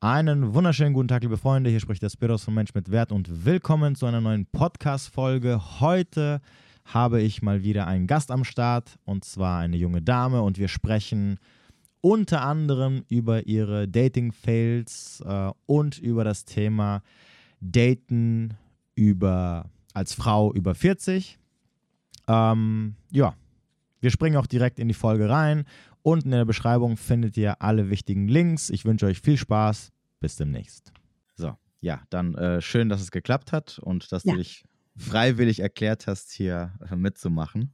Einen wunderschönen guten Tag, liebe Freunde. Hier spricht der Spiros von Mensch mit Wert und willkommen zu einer neuen Podcast-Folge. Heute habe ich mal wieder einen Gast am Start und zwar eine junge Dame und wir sprechen unter anderem über ihre Dating-Fails äh, und über das Thema Daten über, als Frau über 40. Ähm, ja, wir springen auch direkt in die Folge rein Unten in der Beschreibung findet ihr alle wichtigen Links. Ich wünsche euch viel Spaß. Bis demnächst. So, ja, dann äh, schön, dass es geklappt hat und dass ja. du dich freiwillig erklärt hast, hier äh, mitzumachen.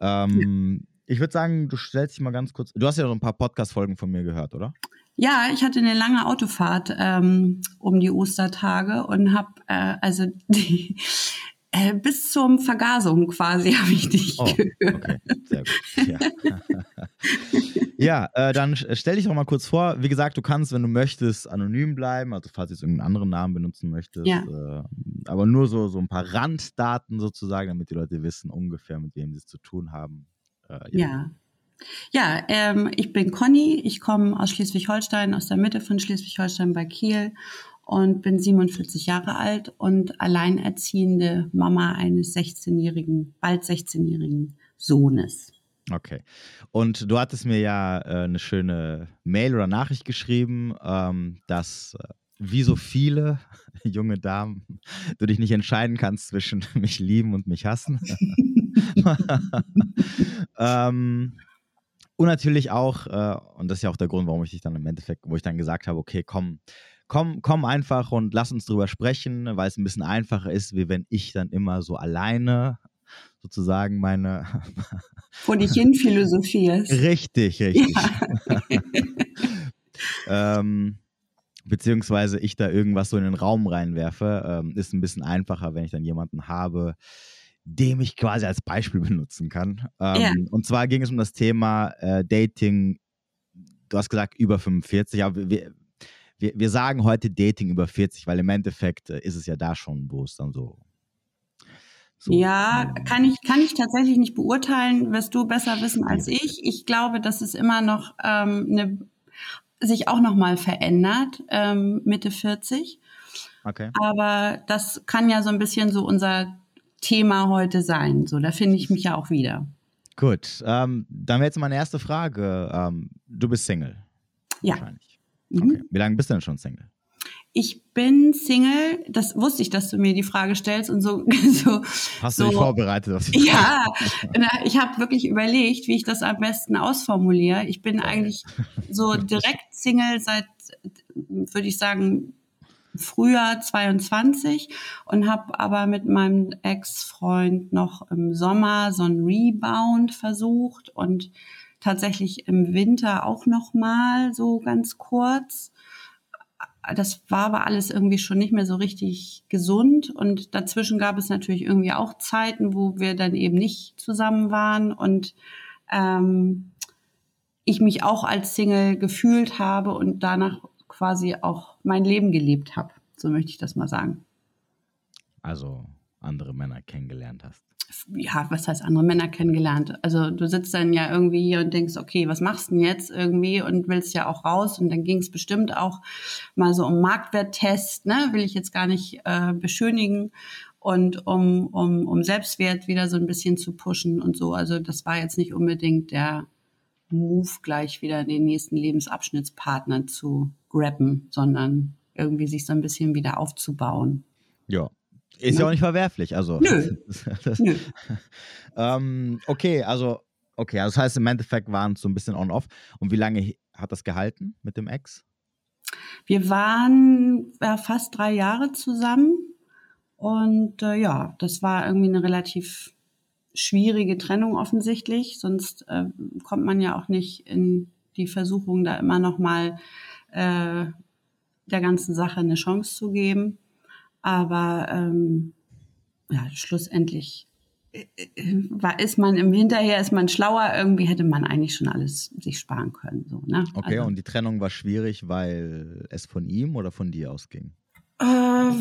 Ähm, ja. Ich würde sagen, du stellst dich mal ganz kurz. Du hast ja noch ein paar Podcast-Folgen von mir gehört, oder? Ja, ich hatte eine lange Autofahrt ähm, um die Ostertage und habe äh, also die, äh, bis zum Vergasung quasi habe ich dich oh, gehört. Okay, sehr gut. Ja, ja äh, dann stell dich doch mal kurz vor. Wie gesagt, du kannst, wenn du möchtest, anonym bleiben, also falls du jetzt irgendeinen anderen Namen benutzen möchtest. Ja. Äh, aber nur so, so ein paar Randdaten sozusagen, damit die Leute wissen ungefähr, mit wem sie es zu tun haben. Äh, ja. ja. Ja, ähm, ich bin Conny, ich komme aus Schleswig-Holstein, aus der Mitte von Schleswig-Holstein bei Kiel und bin 47 Jahre alt und alleinerziehende Mama eines 16-jährigen, bald 16-jährigen Sohnes. Okay. Und du hattest mir ja äh, eine schöne Mail oder Nachricht geschrieben, ähm, dass äh, wie so viele junge Damen du dich nicht entscheiden kannst zwischen mich lieben und mich hassen. ähm, und natürlich auch, äh, und das ist ja auch der Grund, warum ich dich dann im Endeffekt, wo ich dann gesagt habe, okay, komm, komm, komm einfach und lass uns drüber sprechen, weil es ein bisschen einfacher ist, wie wenn ich dann immer so alleine sozusagen meine vor dich hin philosophierst. Richtig, richtig. Ja. ähm, beziehungsweise ich da irgendwas so in den Raum reinwerfe, ähm, ist ein bisschen einfacher, wenn ich dann jemanden habe, dem ich quasi als Beispiel benutzen kann. Ähm, ja. Und zwar ging es um das Thema äh, Dating. Du hast gesagt über 45, aber wir, wir, wir sagen heute Dating über 40, weil im Endeffekt äh, ist es ja da schon, wo es dann so so. Ja, kann ich, kann ich tatsächlich nicht beurteilen, wirst du besser wissen als ich. Ich glaube, dass es immer noch ähm, eine, sich auch noch mal verändert, ähm, Mitte 40. Okay. Aber das kann ja so ein bisschen so unser Thema heute sein. So, da finde ich mich ja auch wieder. Gut, ähm, dann wäre jetzt meine erste Frage. Ähm, du bist Single. Ja. Wahrscheinlich. Mhm. Okay. Wie lange bist du denn schon Single? Ich bin Single, das wusste ich, dass du mir die Frage stellst und so. so Hast du so, dich vorbereitet? Auf die ja, ich habe wirklich überlegt, wie ich das am besten ausformuliere. Ich bin eigentlich so direkt Single seit, würde ich sagen, Frühjahr 22 und habe aber mit meinem Ex-Freund noch im Sommer so ein Rebound versucht und tatsächlich im Winter auch noch mal so ganz kurz. Das war aber alles irgendwie schon nicht mehr so richtig gesund und dazwischen gab es natürlich irgendwie auch Zeiten, wo wir dann eben nicht zusammen waren und ähm, ich mich auch als Single gefühlt habe und danach quasi auch mein Leben gelebt habe. So möchte ich das mal sagen. Also andere Männer kennengelernt hast ja, was heißt andere Männer kennengelernt? Also du sitzt dann ja irgendwie hier und denkst, okay, was machst du denn jetzt irgendwie und willst ja auch raus und dann ging es bestimmt auch mal so um Marktwerttest, ne, will ich jetzt gar nicht äh, beschönigen und um, um, um Selbstwert wieder so ein bisschen zu pushen und so. Also das war jetzt nicht unbedingt der Move, gleich wieder den nächsten Lebensabschnittspartner zu grappen, sondern irgendwie sich so ein bisschen wieder aufzubauen. Ja, ist ja ne? auch nicht verwerflich. Also. Nö. Das, Nö. ähm, okay, also, okay, also das heißt, im Endeffekt waren es so ein bisschen on-off. Und wie lange hat das gehalten mit dem Ex? Wir waren ja, fast drei Jahre zusammen. Und äh, ja, das war irgendwie eine relativ schwierige Trennung offensichtlich. Sonst äh, kommt man ja auch nicht in die Versuchung, da immer noch mal äh, der ganzen Sache eine Chance zu geben. Aber ähm, ja, schlussendlich äh, äh, war, ist man im Hinterher ist man schlauer. Irgendwie hätte man eigentlich schon alles sich sparen können. So, ne? Okay, also, und die Trennung war schwierig, weil es von ihm oder von dir ausging? Äh,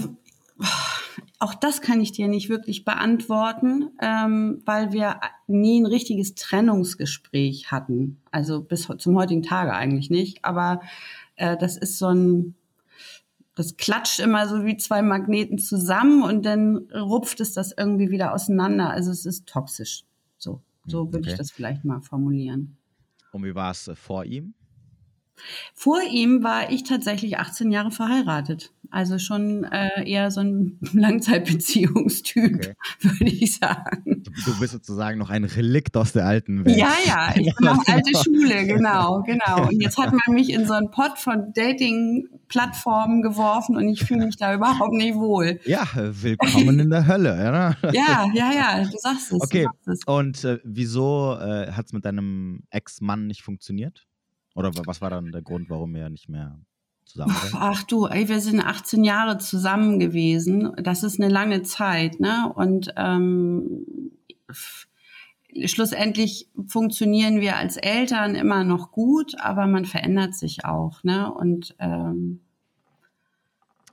auch das kann ich dir nicht wirklich beantworten, ähm, weil wir nie ein richtiges Trennungsgespräch hatten. Also bis zum heutigen Tage eigentlich nicht. Aber äh, das ist so ein, das klatscht immer so wie zwei Magneten zusammen und dann rupft es das irgendwie wieder auseinander. Also es ist toxisch. So, so würde okay. ich das vielleicht mal formulieren. Und wie war es äh, vor ihm? Vor ihm war ich tatsächlich 18 Jahre verheiratet. Also schon äh, eher so ein Langzeitbeziehungstyp, okay. würde ich sagen. Du bist sozusagen noch ein Relikt aus der alten Welt. Ja, ja, ich bin noch alte Schule, genau, genau. Und jetzt hat man mich in so einen Pott von Dating-Plattformen geworfen und ich fühle mich da überhaupt nicht wohl. Ja, willkommen in der Hölle. Ja, ja, ja, ja du sagst es. Okay, sagst es. und äh, wieso äh, hat es mit deinem Ex-Mann nicht funktioniert? Oder was war dann der Grund, warum er nicht mehr zusammen seid? Ach du, ey, wir sind 18 Jahre zusammen gewesen. Das ist eine lange Zeit, ne? Und ähm, schlussendlich funktionieren wir als Eltern immer noch gut, aber man verändert sich auch, ne? Und ähm,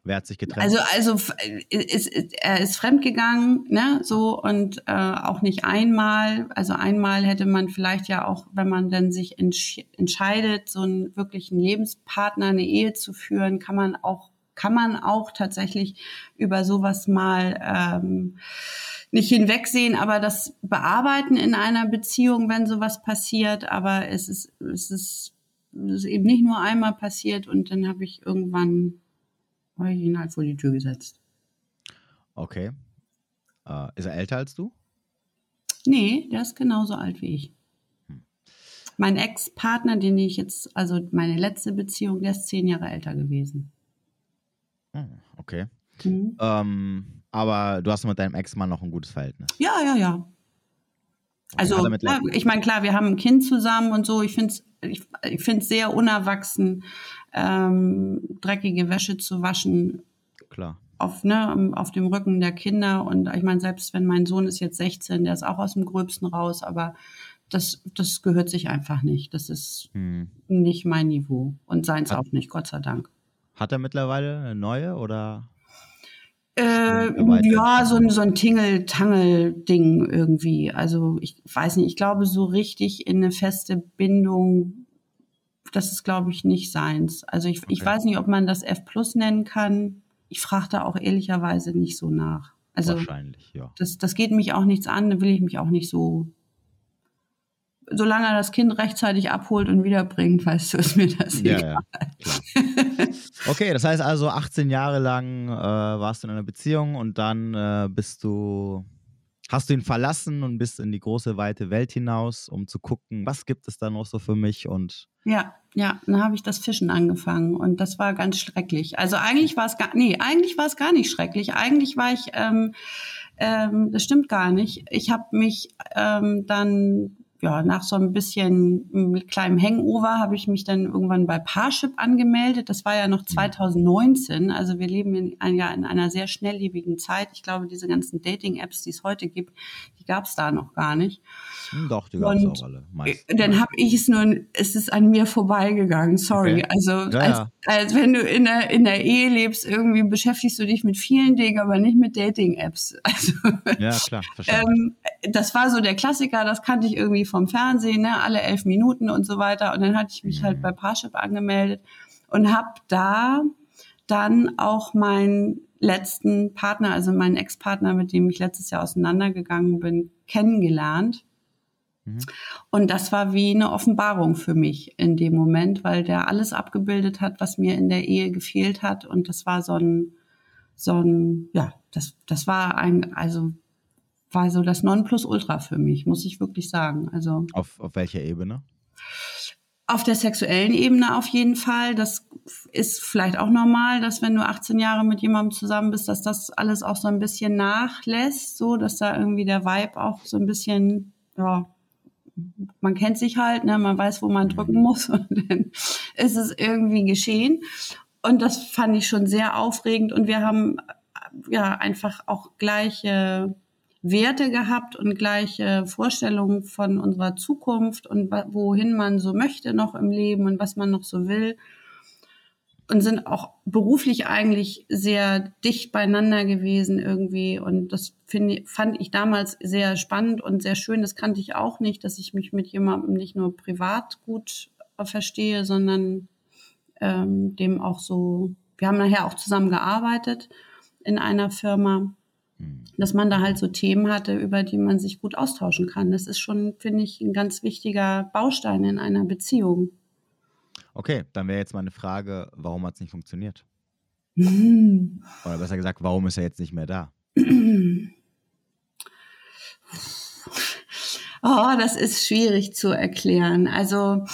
Wer hat sich getrennt? Also, also ist, er ist fremdgegangen, ne, so und äh, auch nicht einmal. Also einmal hätte man vielleicht ja auch, wenn man dann sich entsch entscheidet, so einen wirklichen Lebenspartner, eine Ehe zu führen, kann man auch kann man auch tatsächlich über sowas mal ähm, nicht hinwegsehen, aber das bearbeiten in einer Beziehung, wenn sowas passiert. Aber es ist es ist, es ist eben nicht nur einmal passiert und dann habe ich irgendwann habe ich ihn halt vor die Tür gesetzt. Okay. Äh, ist er älter als du? Nee, der ist genauso alt wie ich. Hm. Mein Ex-Partner, den ich jetzt, also meine letzte Beziehung, der ist zehn Jahre älter gewesen. Hm, okay. Mhm. Ähm, aber du hast mit deinem Ex-Mann noch ein gutes Verhältnis. Ja, ja, ja. Also, klar, ich meine, klar, wir haben ein Kind zusammen und so. Ich finde es ich, ich find's sehr unerwachsen, ähm, dreckige Wäsche zu waschen. Klar. Auf, ne, auf dem Rücken der Kinder. Und ich meine, selbst wenn mein Sohn ist jetzt 16, der ist auch aus dem Gröbsten raus, aber das, das gehört sich einfach nicht. Das ist hm. nicht mein Niveau. Und seins auch nicht, Gott sei Dank. Hat er mittlerweile eine neue oder? Äh, ja, so ein, so ein Tingle-Tangel-Ding irgendwie. Also ich weiß nicht, ich glaube, so richtig in eine feste Bindung, das ist, glaube ich, nicht seins. Also ich, okay. ich weiß nicht, ob man das F Plus nennen kann. Ich frage da auch ehrlicherweise nicht so nach. Also Wahrscheinlich, ja. Das, das geht mich auch nichts an, da will ich mich auch nicht so solange er das Kind rechtzeitig abholt und wiederbringt, weißt du, ist mir das ja, egal. Ja, okay, das heißt also 18 Jahre lang äh, warst du in einer Beziehung und dann äh, bist du, hast du ihn verlassen und bist in die große, weite Welt hinaus, um zu gucken, was gibt es da noch so für mich und ja, ja, dann habe ich das Fischen angefangen und das war ganz schrecklich. Also eigentlich war es gar, nee, eigentlich war es gar nicht schrecklich. Eigentlich war ich, ähm, ähm, das stimmt gar nicht. Ich habe mich ähm, dann ja, nach so ein bisschen mit kleinem Hangover habe ich mich dann irgendwann bei Parship angemeldet. Das war ja noch 2019. Mhm. Also wir leben in, ein, ja, in einer sehr schnelllebigen Zeit. Ich glaube, diese ganzen Dating-Apps, die es heute gibt, die gab es da noch gar nicht. Doch, die gab es auch alle. Meist. Dann habe ich es nur, es ist an mir vorbeigegangen, sorry. Okay. Also ja, als, ja. als wenn du in der, in der Ehe lebst, irgendwie beschäftigst du dich mit vielen Dingen, aber nicht mit Dating-Apps. Also, ja, klar, ähm, das war so der Klassiker, das kannte ich irgendwie vom Fernsehen, ne, alle elf Minuten und so weiter. Und dann hatte ich mich halt mhm. bei Parship angemeldet und habe da dann auch meinen letzten Partner, also meinen Ex-Partner, mit dem ich letztes Jahr auseinandergegangen bin, kennengelernt. Mhm. Und das war wie eine Offenbarung für mich in dem Moment, weil der alles abgebildet hat, was mir in der Ehe gefehlt hat. Und das war so ein, so ein, ja, das, das war ein, also war so das Nonplusultra für mich, muss ich wirklich sagen. Also auf, auf welcher Ebene? Auf der sexuellen Ebene auf jeden Fall. Das ist vielleicht auch normal, dass wenn du 18 Jahre mit jemandem zusammen bist, dass das alles auch so ein bisschen nachlässt, so dass da irgendwie der Vibe auch so ein bisschen, ja, man kennt sich halt, ne, man weiß, wo man drücken muss und dann ist es irgendwie geschehen. Und das fand ich schon sehr aufregend und wir haben ja einfach auch gleiche Werte gehabt und gleiche Vorstellungen von unserer Zukunft und wohin man so möchte noch im Leben und was man noch so will. Und sind auch beruflich eigentlich sehr dicht beieinander gewesen irgendwie. Und das find, fand ich damals sehr spannend und sehr schön. Das kannte ich auch nicht, dass ich mich mit jemandem nicht nur privat gut verstehe, sondern ähm, dem auch so, wir haben nachher auch zusammen gearbeitet in einer Firma. Dass man da halt so Themen hatte, über die man sich gut austauschen kann. Das ist schon, finde ich, ein ganz wichtiger Baustein in einer Beziehung. Okay, dann wäre jetzt meine Frage, warum hat es nicht funktioniert? Mhm. Oder besser gesagt, warum ist er jetzt nicht mehr da? Oh, das ist schwierig zu erklären. Also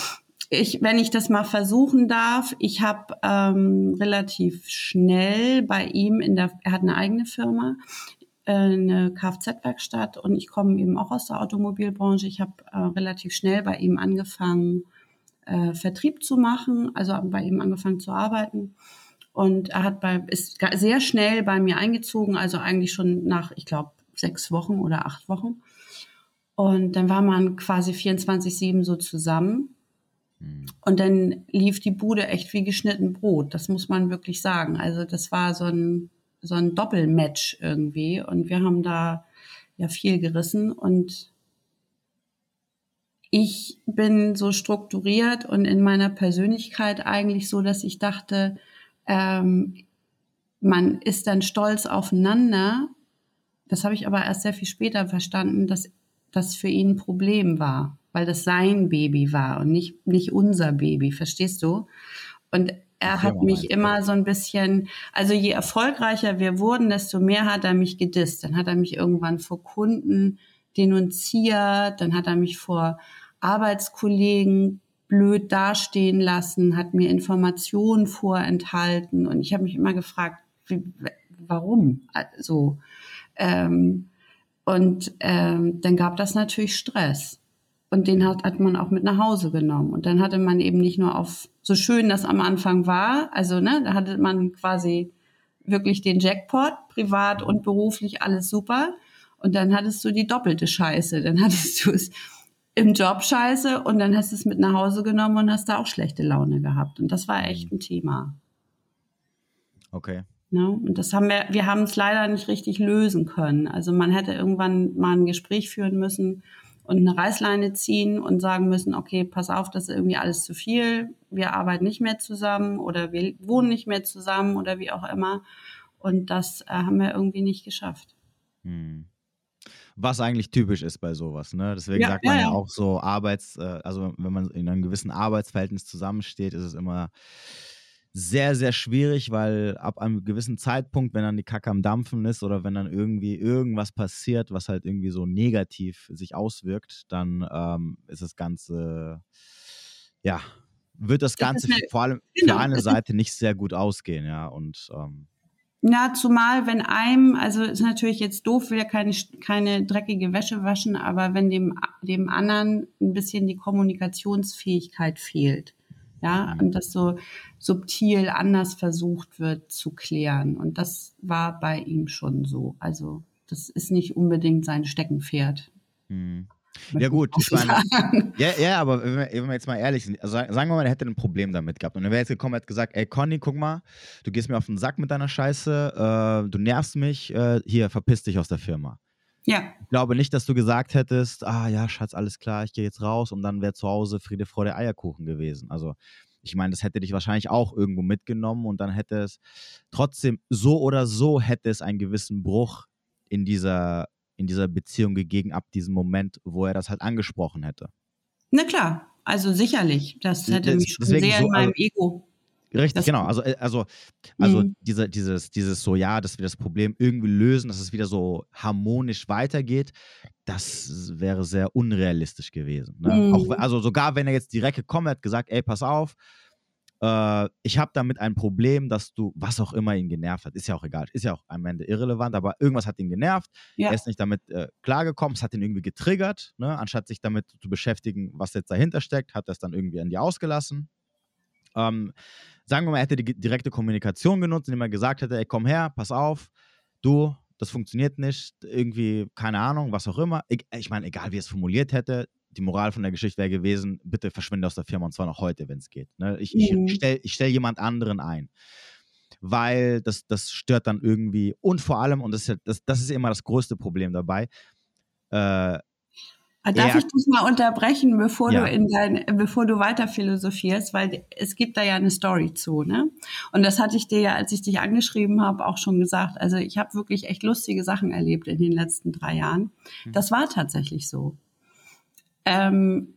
ich, wenn ich das mal versuchen darf, ich habe ähm, relativ schnell bei ihm in der, er hat eine eigene Firma, äh, eine Kfz-Werkstatt und ich komme eben auch aus der Automobilbranche. Ich habe äh, relativ schnell bei ihm angefangen, äh, Vertrieb zu machen, also bei ihm angefangen zu arbeiten. Und er hat bei, ist sehr schnell bei mir eingezogen, also eigentlich schon nach, ich glaube, sechs Wochen oder acht Wochen. Und dann war man quasi 24-7 so zusammen. Hm. Und dann lief die Bude echt wie geschnitten Brot. Das muss man wirklich sagen. Also das war so ein, so ein Doppelmatch irgendwie. Und wir haben da ja viel gerissen. Und ich bin so strukturiert und in meiner Persönlichkeit eigentlich so, dass ich dachte, ähm, man ist dann stolz aufeinander. Das habe ich aber erst sehr viel später verstanden, dass das für ihn ein Problem war, weil das sein Baby war und nicht, nicht unser Baby, verstehst du? Und er hat mich immer so ein bisschen, also je erfolgreicher wir wurden, desto mehr hat er mich gedisst. Dann hat er mich irgendwann vor Kunden denunziert, dann hat er mich vor Arbeitskollegen blöd dastehen lassen, hat mir Informationen vorenthalten und ich habe mich immer gefragt, wie, warum? Also ähm, und ähm, dann gab das natürlich Stress. Und den hat, hat man auch mit nach Hause genommen. Und dann hatte man eben nicht nur auf, so schön das am Anfang war, also ne, da hatte man quasi wirklich den Jackpot, privat und beruflich alles super. Und dann hattest du die doppelte Scheiße. Dann hattest du es im Job scheiße und dann hast du es mit nach Hause genommen und hast da auch schlechte Laune gehabt. Und das war echt mhm. ein Thema. Okay. Ne? Und das haben wir, wir haben es leider nicht richtig lösen können. Also man hätte irgendwann mal ein Gespräch führen müssen und eine Reißleine ziehen und sagen müssen, okay, pass auf, das ist irgendwie alles zu viel, wir arbeiten nicht mehr zusammen oder wir wohnen nicht mehr zusammen oder wie auch immer. Und das äh, haben wir irgendwie nicht geschafft. Hm. Was eigentlich typisch ist bei sowas, ne? Deswegen ja, sagt man ja, ja, auch so Arbeits, äh, also wenn man in einem gewissen Arbeitsverhältnis zusammensteht, ist es immer sehr, sehr schwierig, weil ab einem gewissen Zeitpunkt, wenn dann die Kacke am Dampfen ist oder wenn dann irgendwie irgendwas passiert, was halt irgendwie so negativ sich auswirkt, dann ähm, ist das Ganze, ja, wird das, das Ganze eine, vor allem genau, für eine Seite nicht sehr gut ausgehen, ja. Und ähm, ja, zumal wenn einem, also ist natürlich jetzt doof, will ja keine, keine dreckige Wäsche waschen, aber wenn dem, dem anderen ein bisschen die Kommunikationsfähigkeit fehlt, ja, mhm. und das so subtil anders versucht wird zu klären. Und das war bei ihm schon so. Also das ist nicht unbedingt sein Steckenpferd. Mhm. Ja gut, ich meine, ja, ja, aber wenn wir, jetzt mal ehrlich sind, also sagen wir mal, er hätte ein Problem damit gehabt und er wäre jetzt gekommen und hat gesagt, ey Conny, guck mal, du gehst mir auf den Sack mit deiner Scheiße, äh, du nervst mich, äh, hier, verpiss dich aus der Firma. Ja. Ich glaube nicht, dass du gesagt hättest, ah ja, Schatz, alles klar, ich gehe jetzt raus und dann wäre zu Hause Friede, Freude, Eierkuchen gewesen. Also ich meine, das hätte dich wahrscheinlich auch irgendwo mitgenommen und dann hätte es trotzdem so oder so hätte es einen gewissen Bruch in dieser, in dieser Beziehung gegeben ab diesem Moment, wo er das halt angesprochen hätte. Na klar, also sicherlich. Das hätte das, mich schon sehr so, in meinem also, Ego Richtig, das genau. Also, äh, also, also mhm. diese, dieses, dieses so, ja, dass wir das Problem irgendwie lösen, dass es wieder so harmonisch weitergeht, das wäre sehr unrealistisch gewesen. Ne? Mhm. Auch, also sogar wenn er jetzt direkt gekommen hat, gesagt, ey, pass auf, äh, ich habe damit ein Problem, dass du, was auch immer ihn genervt hat, ist ja auch egal, ist ja auch am Ende irrelevant, aber irgendwas hat ihn genervt, ja. er ist nicht damit äh, klargekommen, es hat ihn irgendwie getriggert, ne? anstatt sich damit zu beschäftigen, was jetzt dahinter steckt, hat er es dann irgendwie an dir ausgelassen. Ähm, sagen wir mal, er hätte die direkte Kommunikation genutzt, indem er gesagt hätte, ey, komm her, pass auf, du, das funktioniert nicht, irgendwie, keine Ahnung, was auch immer. Ich, ich meine, egal wie er es formuliert hätte, die Moral von der Geschichte wäre gewesen, bitte verschwinde aus der Firma und zwar noch heute, wenn es geht. Ne? Ich, mhm. ich stelle stell jemand anderen ein. Weil das, das stört dann irgendwie und vor allem, und das ist, das, das ist immer das größte Problem dabei, äh, Darf ja. ich dich mal unterbrechen, bevor ja. du in dein, bevor du weiter philosophierst, weil es gibt da ja eine Story zu, ne? Und das hatte ich dir ja, als ich dich angeschrieben habe, auch schon gesagt. Also ich habe wirklich echt lustige Sachen erlebt in den letzten drei Jahren. Mhm. Das war tatsächlich so. Ähm,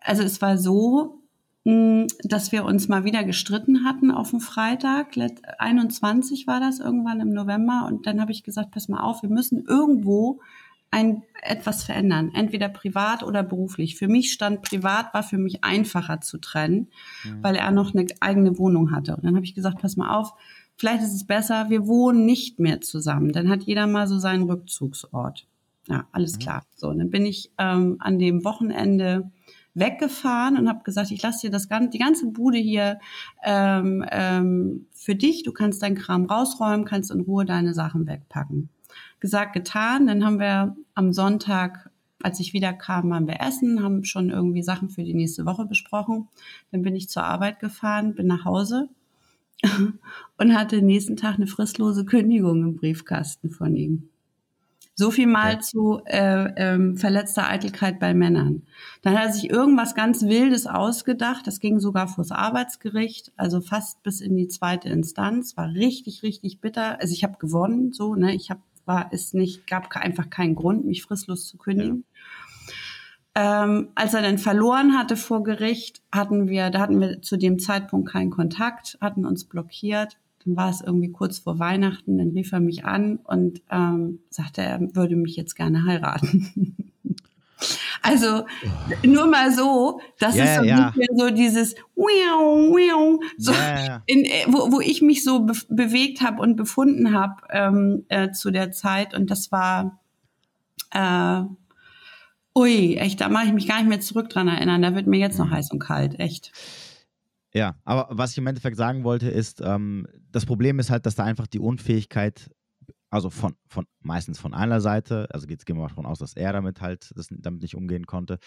also es war so, hm, dass wir uns mal wieder gestritten hatten auf dem Freitag. 21 war das irgendwann im November. Und dann habe ich gesagt, pass mal auf, wir müssen irgendwo ein, etwas verändern, entweder privat oder beruflich. Für mich stand privat, war für mich einfacher zu trennen, mhm. weil er noch eine eigene Wohnung hatte. Und dann habe ich gesagt, pass mal auf, vielleicht ist es besser, wir wohnen nicht mehr zusammen. Dann hat jeder mal so seinen Rückzugsort. Ja, alles mhm. klar. So, und dann bin ich ähm, an dem Wochenende weggefahren und habe gesagt, ich lasse dir das ganze, die ganze Bude hier ähm, ähm, für dich. Du kannst deinen Kram rausräumen, kannst in Ruhe deine Sachen wegpacken gesagt, getan. Dann haben wir am Sonntag, als ich wieder kam, waren wir essen, haben schon irgendwie Sachen für die nächste Woche besprochen. Dann bin ich zur Arbeit gefahren, bin nach Hause und hatte den nächsten Tag eine fristlose Kündigung im Briefkasten von ihm. So viel mal okay. zu äh, ähm, verletzter Eitelkeit bei Männern. Dann hat er sich irgendwas ganz Wildes ausgedacht. Das ging sogar vors Arbeitsgericht, also fast bis in die zweite Instanz. War richtig, richtig bitter. Also ich habe gewonnen, so ne. Ich habe war es nicht, gab einfach keinen Grund, mich fristlos zu kündigen. Ja. Ähm, als er dann verloren hatte vor Gericht, hatten wir, da hatten wir zu dem Zeitpunkt keinen Kontakt, hatten uns blockiert. Dann war es irgendwie kurz vor Weihnachten, dann rief er mich an und ähm, sagte, er würde mich jetzt gerne heiraten. Also nur mal so, das yeah, ist so yeah. so dieses so yeah. in, äh, wo, wo ich mich so be bewegt habe und befunden habe ähm, äh, zu der Zeit und das war äh, ui, echt, da mache ich mich gar nicht mehr zurück dran erinnern. Da wird mir jetzt noch mhm. heiß und kalt, echt. Ja, aber was ich im Endeffekt sagen wollte, ist, ähm, das Problem ist halt, dass da einfach die Unfähigkeit also von, von meistens von einer Seite, also jetzt gehen wir mal davon aus, dass er damit halt das, damit nicht umgehen konnte,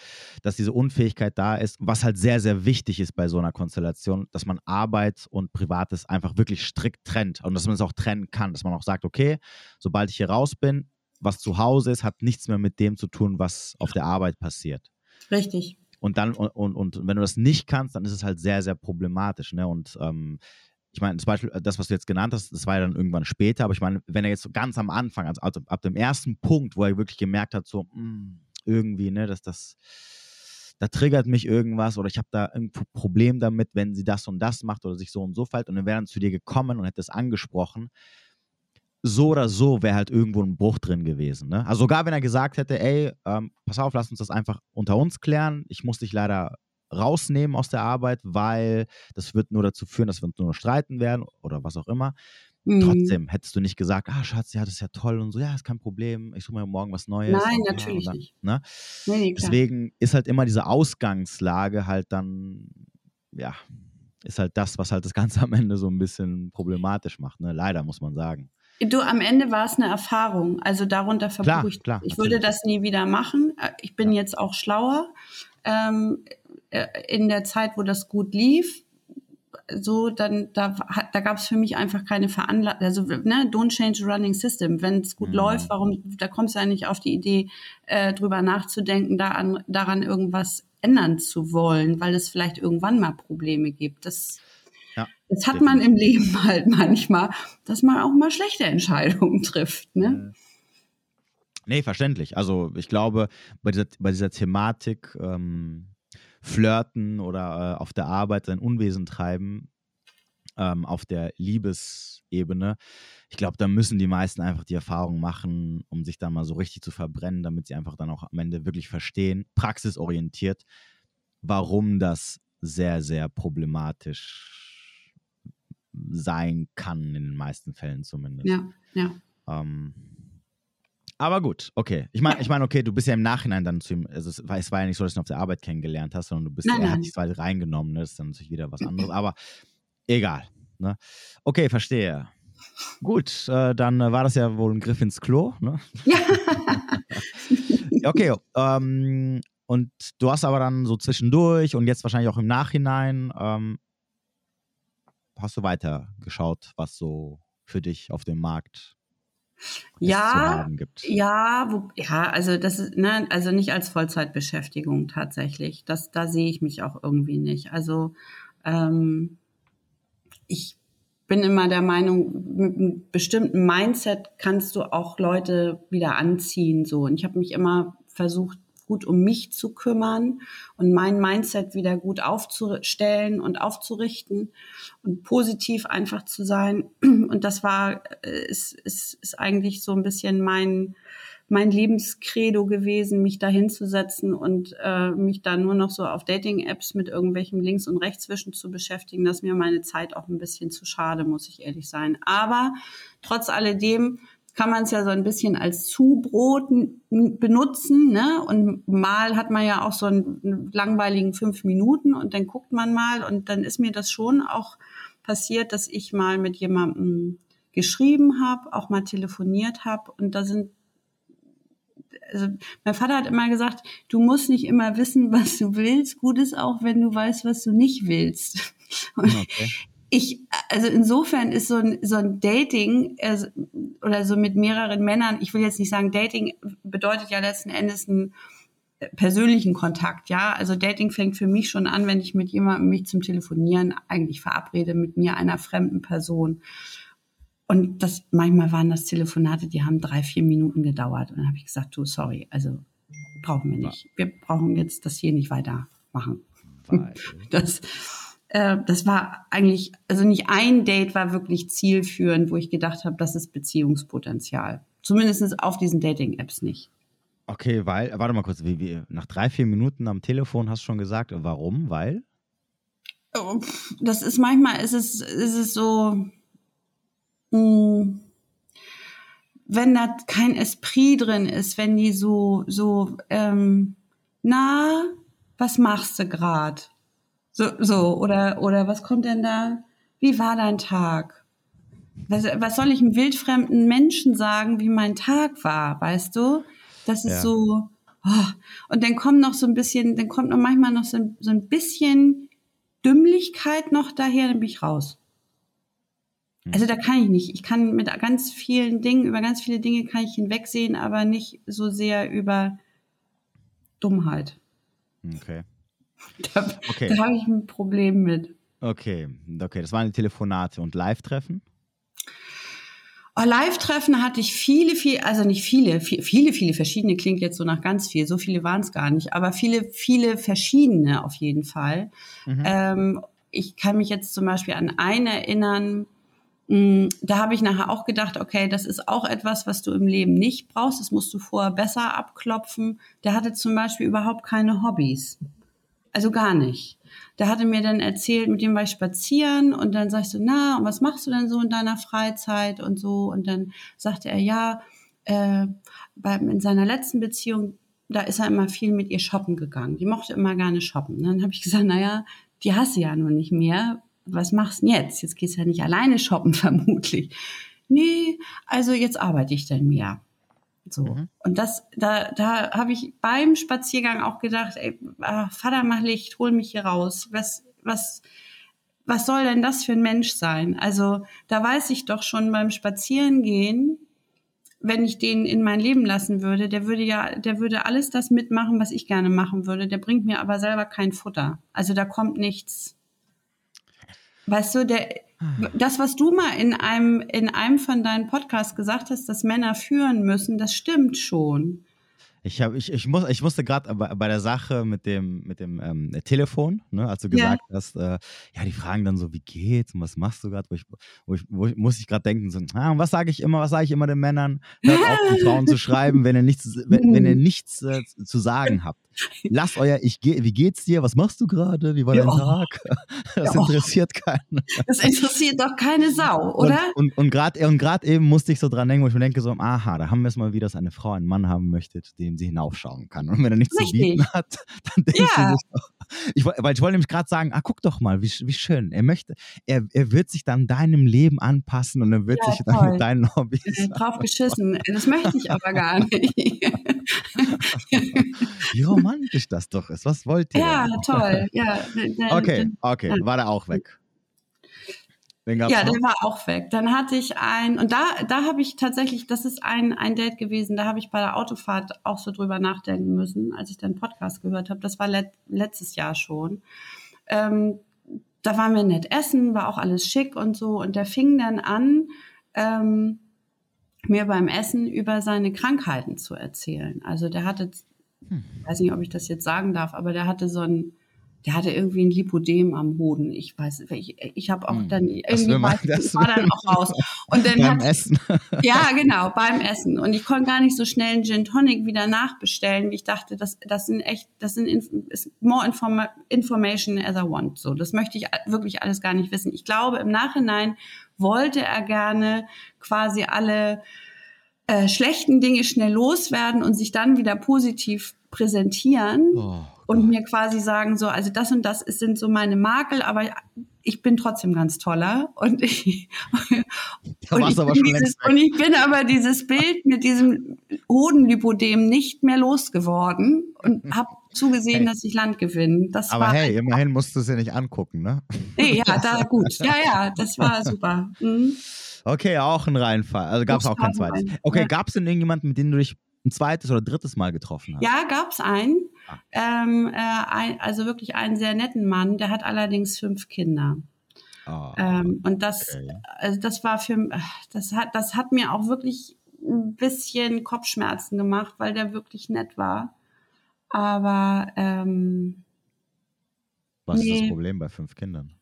dass diese Unfähigkeit da ist, was halt sehr, sehr wichtig ist bei so einer Konstellation, dass man Arbeit und Privates einfach wirklich strikt trennt und dass man es auch trennen kann, dass man auch sagt, okay, sobald ich hier raus bin, was zu Hause ist, hat nichts mehr mit dem zu tun, was auf der Arbeit passiert. Richtig. Und dann, und, und, und wenn du das nicht kannst, dann ist es halt sehr, sehr problematisch. Ne? Und ähm, ich meine, zum Beispiel äh, das, was du jetzt genannt hast, das war ja dann irgendwann später, aber ich meine, wenn er jetzt so ganz am Anfang, also, also ab dem ersten Punkt, wo er wirklich gemerkt hat, so, mh, hm, irgendwie, ne, dass das, da triggert mich irgendwas oder ich habe da ein Problem damit, wenn sie das und das macht oder sich so und so fällt und dann wäre dann zu dir gekommen und hätte es angesprochen, so oder so wäre halt irgendwo ein Bruch drin gewesen. Ne? Also sogar wenn er gesagt hätte, ey, ähm, pass auf, lass uns das einfach unter uns klären, ich muss dich leider rausnehmen aus der Arbeit, weil das wird nur dazu führen, dass wir uns nur noch streiten werden oder was auch immer. Mhm. Trotzdem hättest du nicht gesagt, ah, Schatz, ja, das ist ja toll und so, ja, ist kein Problem, ich suche mir morgen was Neues. Nein, natürlich dann, nicht. Ne? Nee, nee, Deswegen ist halt immer diese Ausgangslage halt dann, ja, ist halt das, was halt das Ganze am Ende so ein bisschen problematisch macht, ne? Leider, muss man sagen. Du, am Ende war es eine Erfahrung. Also darunter verbuche ich. Klar, ich würde das nie wieder machen. Äh, ich bin ja. jetzt auch schlauer. Ähm, äh, in der Zeit, wo das gut lief, so, dann, da, da gab es für mich einfach keine Veranlassung, also, ne, don't change the running system. Wenn es gut mhm. läuft, warum, da kommst du ja nicht auf die Idee, äh, drüber nachzudenken, da an, daran irgendwas ändern zu wollen, weil es vielleicht irgendwann mal Probleme gibt. Das, ja, das hat man im Leben halt manchmal, dass man auch mal schlechte Entscheidungen trifft, ne? Mhm. Nee, verständlich. Also ich glaube, bei dieser, bei dieser Thematik, ähm, flirten oder äh, auf der Arbeit sein Unwesen treiben, ähm, auf der Liebesebene. Ich glaube, da müssen die meisten einfach die Erfahrung machen, um sich da mal so richtig zu verbrennen, damit sie einfach dann auch am Ende wirklich verstehen, praxisorientiert, warum das sehr, sehr problematisch sein kann, in den meisten Fällen zumindest. Ja, ja. Ähm, aber gut, okay. Ich meine, ich mein, okay, du bist ja im Nachhinein dann zu ihm, also es war, es war ja nicht so, dass du ihn auf der Arbeit kennengelernt hast, sondern du bist, nein, er hat dich zwar reingenommen, ne? das ist dann natürlich wieder was anderes, aber egal. Ne? Okay, verstehe. Gut, äh, dann war das ja wohl ein Griff ins Klo. Ne? Ja. okay, ähm, und du hast aber dann so zwischendurch und jetzt wahrscheinlich auch im Nachhinein, ähm, hast du weiter geschaut, was so für dich auf dem Markt ja, ja, wo, ja, also das ist, ne, also nicht als Vollzeitbeschäftigung tatsächlich. Das, da sehe ich mich auch irgendwie nicht. Also ähm, ich bin immer der Meinung, mit einem bestimmten Mindset kannst du auch Leute wieder anziehen. So. Und ich habe mich immer versucht, gut um mich zu kümmern und mein Mindset wieder gut aufzustellen und aufzurichten und positiv einfach zu sein. Und das war, äh, ist, ist, ist eigentlich so ein bisschen mein, mein Lebenskredo gewesen, mich da hinzusetzen und äh, mich da nur noch so auf Dating-Apps mit irgendwelchen Links und Rechtswischen zu beschäftigen. Das ist mir meine Zeit auch ein bisschen zu schade, muss ich ehrlich sein. Aber trotz alledem kann man es ja so ein bisschen als Zubrot benutzen. Ne? Und mal hat man ja auch so einen langweiligen fünf Minuten und dann guckt man mal und dann ist mir das schon auch passiert, dass ich mal mit jemandem geschrieben habe, auch mal telefoniert habe und da sind also mein Vater hat immer gesagt, du musst nicht immer wissen, was du willst. Gut ist auch, wenn du weißt, was du nicht willst. Okay ich, also insofern ist so ein, so ein Dating also, oder so mit mehreren Männern, ich will jetzt nicht sagen, Dating bedeutet ja letzten Endes einen persönlichen Kontakt, ja. Also Dating fängt für mich schon an, wenn ich mit jemandem mich zum Telefonieren eigentlich verabrede, mit mir, einer fremden Person. Und das, manchmal waren das Telefonate, die haben drei, vier Minuten gedauert. Und dann habe ich gesagt, du, sorry, also brauchen wir nicht. Wir brauchen jetzt das hier nicht weitermachen. Weil. Das, äh, das war eigentlich, also nicht ein Date war wirklich zielführend, wo ich gedacht habe, das ist Beziehungspotenzial. Zumindest auf diesen Dating-Apps nicht. Okay, weil, warte mal kurz, wie, wie, nach drei, vier Minuten am Telefon hast du schon gesagt, warum? Weil? Oh, das ist manchmal, ist es, ist es so, mh, hm, wenn da kein Esprit drin ist, wenn die so, so, ähm, na, was machst du gerade? So, so, oder, oder was kommt denn da? Wie war dein Tag? Was, was soll ich einem wildfremden Menschen sagen, wie mein Tag war, weißt du? Das ist ja. so, oh. und dann kommt noch so ein bisschen, dann kommt noch manchmal noch so, so ein bisschen Dümmlichkeit noch daher, dann bin ich raus. Hm. Also da kann ich nicht. Ich kann mit ganz vielen Dingen, über ganz viele Dinge kann ich hinwegsehen, aber nicht so sehr über Dummheit. Okay. Da, okay. da habe ich ein Problem mit. Okay, okay, das waren die Telefonate und Live-Treffen? Oh, Live-Treffen hatte ich viele, viele, also nicht viele, viele, viele verschiedene, klingt jetzt so nach ganz viel, so viele waren es gar nicht, aber viele, viele verschiedene auf jeden Fall. Mhm. Ähm, ich kann mich jetzt zum Beispiel an einen erinnern, mm, da habe ich nachher auch gedacht, okay, das ist auch etwas, was du im Leben nicht brauchst, das musst du vorher besser abklopfen. Der hatte zum Beispiel überhaupt keine Hobbys. Also gar nicht. Der hatte mir dann erzählt, mit dem war ich spazieren und dann sagst du, na, und was machst du denn so in deiner Freizeit und so? Und dann sagte er, ja, äh, bei, in seiner letzten Beziehung, da ist er immer viel mit ihr shoppen gegangen. Die mochte immer gerne shoppen. Und dann habe ich gesagt, naja, die hasse ja nur nicht mehr. Was machst du denn jetzt? Jetzt gehst du ja nicht alleine shoppen, vermutlich. Nee, also jetzt arbeite ich dann mehr. So. Mhm. Und das, da, da habe ich beim Spaziergang auch gedacht, ey, ach, Vater, mach Licht, hol mich hier raus. Was, was, was soll denn das für ein Mensch sein? Also, da weiß ich doch schon beim Spazierengehen, wenn ich den in mein Leben lassen würde, der würde ja, der würde alles das mitmachen, was ich gerne machen würde. Der bringt mir aber selber kein Futter. Also da kommt nichts. Weißt du, der, das, was du mal in einem, in einem von deinen Podcasts gesagt hast, dass Männer führen müssen, das stimmt schon. Ich, hab, ich, ich, muss, ich musste gerade bei, bei, der Sache mit dem, mit dem ähm, Telefon, ne, als du gesagt ja. hast, äh, ja, die fragen dann so, wie geht's und was machst du gerade? Wo ich, wo ich, wo ich, muss ich gerade denken, so, ah, was sage ich immer, was sage ich immer den Männern? Hört auf, die Frauen zu schreiben, wenn ihr nichts, wenn, wenn ihr nichts äh, zu sagen habt. Lasst euer, ich geh, wie geht's dir? Was machst du gerade? Wie war dein Tag? Das ja. interessiert keinen. Das interessiert doch keine Sau, oder? Und, und, und gerade eben musste ich so dran denken, wo ich mir denke, so, aha, da haben wir es mal wieder, dass eine Frau einen Mann haben möchte, dem sie hinaufschauen kann. Und wenn er nichts Richtig. zu bieten hat, dann denkt ja. sie sich, ich, weil ich wollte nämlich gerade sagen, ah, guck doch mal, wie, wie schön. Er möchte, er, er wird sich dann deinem Leben anpassen und er wird ja, sich toll. dann mit deinen Hobbys. Äh, drauf geschissen. Das möchte ich aber gar nicht. wie romantisch das doch ist. Was wollt ihr? Ja, toll. Ja, okay, okay, war der auch weg. Ja, noch? der war auch weg. Dann hatte ich ein, und da, da habe ich tatsächlich, das ist ein, ein Date gewesen, da habe ich bei der Autofahrt auch so drüber nachdenken müssen, als ich den Podcast gehört habe. Das war let, letztes Jahr schon. Ähm, da waren wir nett essen, war auch alles schick und so. Und der fing dann an, ähm, mir beim Essen über seine Krankheiten zu erzählen. Also der hatte, hm. weiß nicht, ob ich das jetzt sagen darf, aber der hatte so ein der hatte irgendwie ein Lipodem am Hoden. Ich weiß, ich, ich habe auch hm. dann irgendwie man, das war dann auch raus. Und dann beim hat, Essen. Ja, genau, beim Essen. Und ich konnte gar nicht so schnell einen Gin Tonic wieder nachbestellen. Ich dachte, das, das sind echt, das sind ist more informa information as I want. So, das möchte ich wirklich alles gar nicht wissen. Ich glaube, im Nachhinein wollte er gerne quasi alle äh, schlechten Dinge schnell loswerden und sich dann wieder positiv präsentieren. Oh und mir quasi sagen so, also das und das sind so meine Makel, aber ich bin trotzdem ganz toller und ich, und ich, bin, dieses, und ich bin aber dieses Bild mit diesem Hodenlipodem nicht mehr losgeworden und habe zugesehen, hey. dass ich Land gewinne. Das aber war hey, immerhin musst du es ja nicht angucken, ne? Nee, ja, da gut. Ja, ja, das war super. Mhm. Okay, auch ein Reinfall. Also gab es auch kein zweites. Okay, ja. gab es denn irgendjemanden, mit dem du dich ein zweites oder drittes Mal getroffen hast? Ja, gab es einen. Ah. Ähm, äh, ein, also wirklich einen sehr netten Mann, der hat allerdings fünf Kinder. Oh, ähm, und das, okay. also das war für das hat, das hat mir auch wirklich ein bisschen Kopfschmerzen gemacht, weil der wirklich nett war. Aber ähm, was nee. ist das Problem bei fünf Kindern?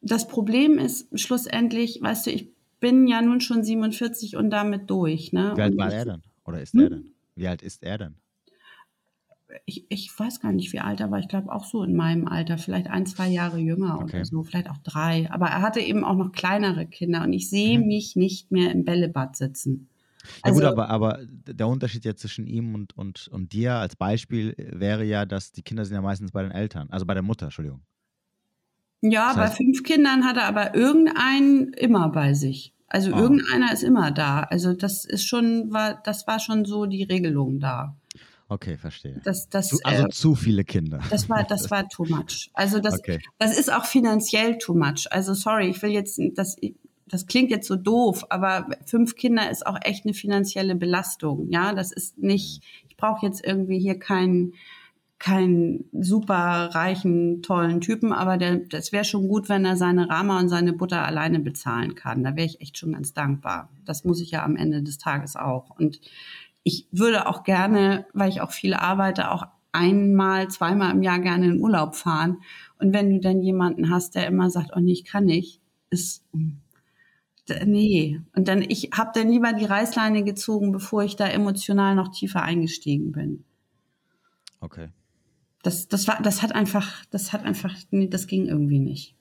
Das Problem ist schlussendlich, weißt du, ich bin ja nun schon 47 und damit durch. Ne? Wie alt war er denn? Oder ist hm? er denn? Wie alt ist er denn? Ich, ich weiß gar nicht, wie alt er war. Ich glaube auch so in meinem Alter, vielleicht ein, zwei Jahre jünger okay. oder so, vielleicht auch drei. Aber er hatte eben auch noch kleinere Kinder und ich sehe mhm. mich nicht mehr im Bällebad sitzen. Ja also, gut, aber, aber der Unterschied jetzt zwischen ihm und, und, und dir als Beispiel wäre ja, dass die Kinder sind ja meistens bei den Eltern, also bei der Mutter, Entschuldigung. Ja, das heißt, bei fünf Kindern hat er aber irgendeinen immer bei sich. Also oh. irgendeiner ist immer da. Also das ist schon, war, das war schon so die Regelung da. Okay, verstehe. Das, das, zu, also äh, zu viele Kinder. Das war, das war too much. Also das, okay. das ist auch finanziell too much. Also sorry, ich will jetzt, das, das klingt jetzt so doof, aber fünf Kinder ist auch echt eine finanzielle Belastung. Ja, das ist nicht, ich brauche jetzt irgendwie hier keinen keinen super reichen, tollen Typen, aber der, das wäre schon gut, wenn er seine Rama und seine Butter alleine bezahlen kann. Da wäre ich echt schon ganz dankbar. Das muss ich ja am Ende des Tages auch. Und ich würde auch gerne, weil ich auch viel arbeite, auch einmal, zweimal im Jahr gerne in Urlaub fahren. Und wenn du dann jemanden hast, der immer sagt, oh nee, ich kann nicht, ist nee. Und dann ich habe dann lieber die Reißleine gezogen, bevor ich da emotional noch tiefer eingestiegen bin. Okay das, das war, das hat einfach, das hat einfach, nee, das ging irgendwie nicht.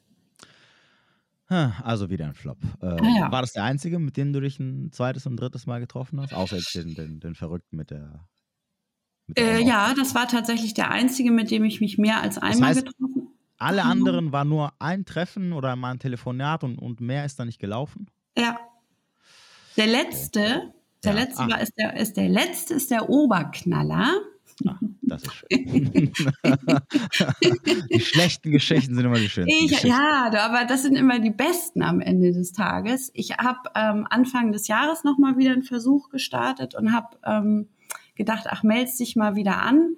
Also wieder ein Flop. Äh, ah, ja. War das der einzige, mit dem du dich ein zweites und drittes Mal getroffen hast? Außer jetzt den, den, den Verrückten mit der. Mit der äh, ja, das war tatsächlich der einzige, mit dem ich mich mehr als einmal das heißt, getroffen habe. Alle anderen war nur ein Treffen oder mal ein Telefonat und, und mehr ist da nicht gelaufen? Ja. Der letzte, der ja. letzte ah. war, ist der, ist der letzte ist der Oberknaller. Ah, das ist schön. die schlechten Geschichten sind immer die schönsten. Ich, ja, aber das sind immer die besten am Ende des Tages. Ich habe ähm, Anfang des Jahres nochmal wieder einen Versuch gestartet und habe ähm, gedacht, ach, meldest dich mal wieder an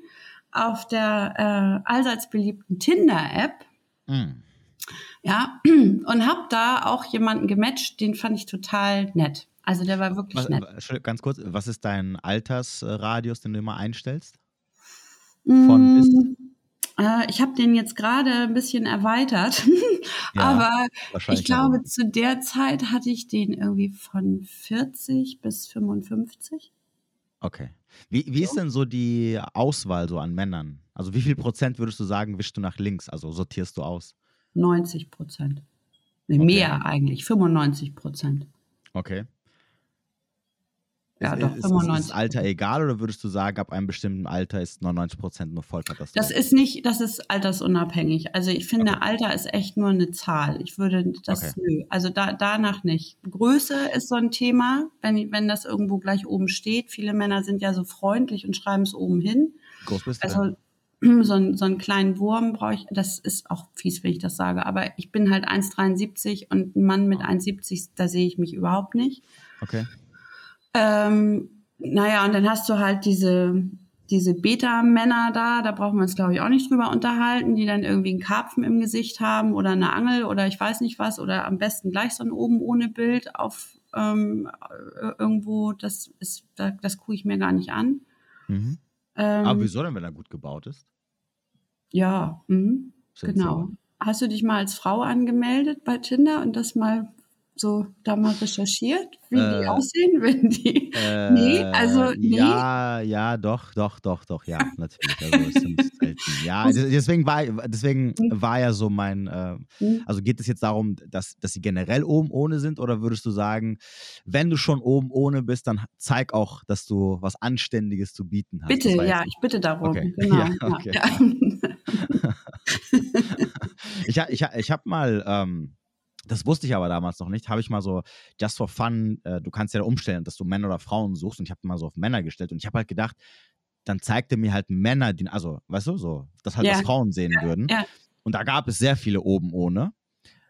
auf der äh, allseits beliebten Tinder-App. Mm. Ja, und habe da auch jemanden gematcht, den fand ich total nett. Also der war wirklich was, nett. Ganz kurz, was ist dein Altersradius, den du immer einstellst? Von bis? Mm, äh, ich habe den jetzt gerade ein bisschen erweitert, ja, aber ich glaube, auch. zu der Zeit hatte ich den irgendwie von 40 bis 55. Okay. Wie, wie ist denn so die Auswahl so an Männern? Also wie viel Prozent würdest du sagen, wischst du nach links? Also sortierst du aus? 90 Prozent. Okay. Mehr eigentlich, 95 Prozent. Okay. Ja, ist, doch, ist, 95. Ist das Alter egal oder würdest du sagen, ab einem bestimmten Alter ist 99 Prozent nur Vollkatastrophe? Das ist nicht, das ist altersunabhängig. Also ich finde, okay. Alter ist echt nur eine Zahl. Ich würde das, okay. nö, also da, danach nicht. Größe ist so ein Thema, wenn, wenn das irgendwo gleich oben steht. Viele Männer sind ja so freundlich und schreiben es oben hin. Groß bist du also, so, einen, so einen kleinen Wurm brauche ich, das ist auch fies, wenn ich das sage, aber ich bin halt 1,73 und ein Mann mit 1,70, da sehe ich mich überhaupt nicht. Okay. Ähm, naja, und dann hast du halt diese, diese Beta-Männer da, da brauchen wir uns, glaube ich, auch nicht drüber unterhalten, die dann irgendwie einen Karpfen im Gesicht haben oder eine Angel oder ich weiß nicht was oder am besten gleich so ein oben ohne Bild auf ähm, irgendwo, das ist, das, das gucke ich mir gar nicht an. Mhm. Ähm, Aber wieso denn, wenn er gut gebaut ist? Ja, mh, genau. Hast du dich mal als Frau angemeldet bei Tinder und das mal so da mal recherchiert, wie äh, die aussehen, wenn die. Äh, nee, also nee. Ja, ja, doch, doch, doch, doch, ja, natürlich. Also es sind selten. Ja, deswegen war, deswegen hm. war ja so mein. Äh, hm. also geht es jetzt darum, dass, dass sie generell oben ohne sind, oder würdest du sagen, wenn du schon oben ohne bist, dann zeig auch, dass du was Anständiges zu bieten hast? Bitte, ja, ich bitte darum. Okay. Genau. Ja, okay. Ja. ich ich, ich habe mal. Ähm, das wusste ich aber damals noch nicht. Habe ich mal so, just for fun, äh, du kannst ja umstellen, dass du Männer oder Frauen suchst. Und ich habe mal so auf Männer gestellt. Und ich habe halt gedacht, dann zeigte mir halt Männer, die, also, weißt du, so, dass halt ja. das Frauen sehen ja, würden. Ja. Und da gab es sehr viele oben ohne.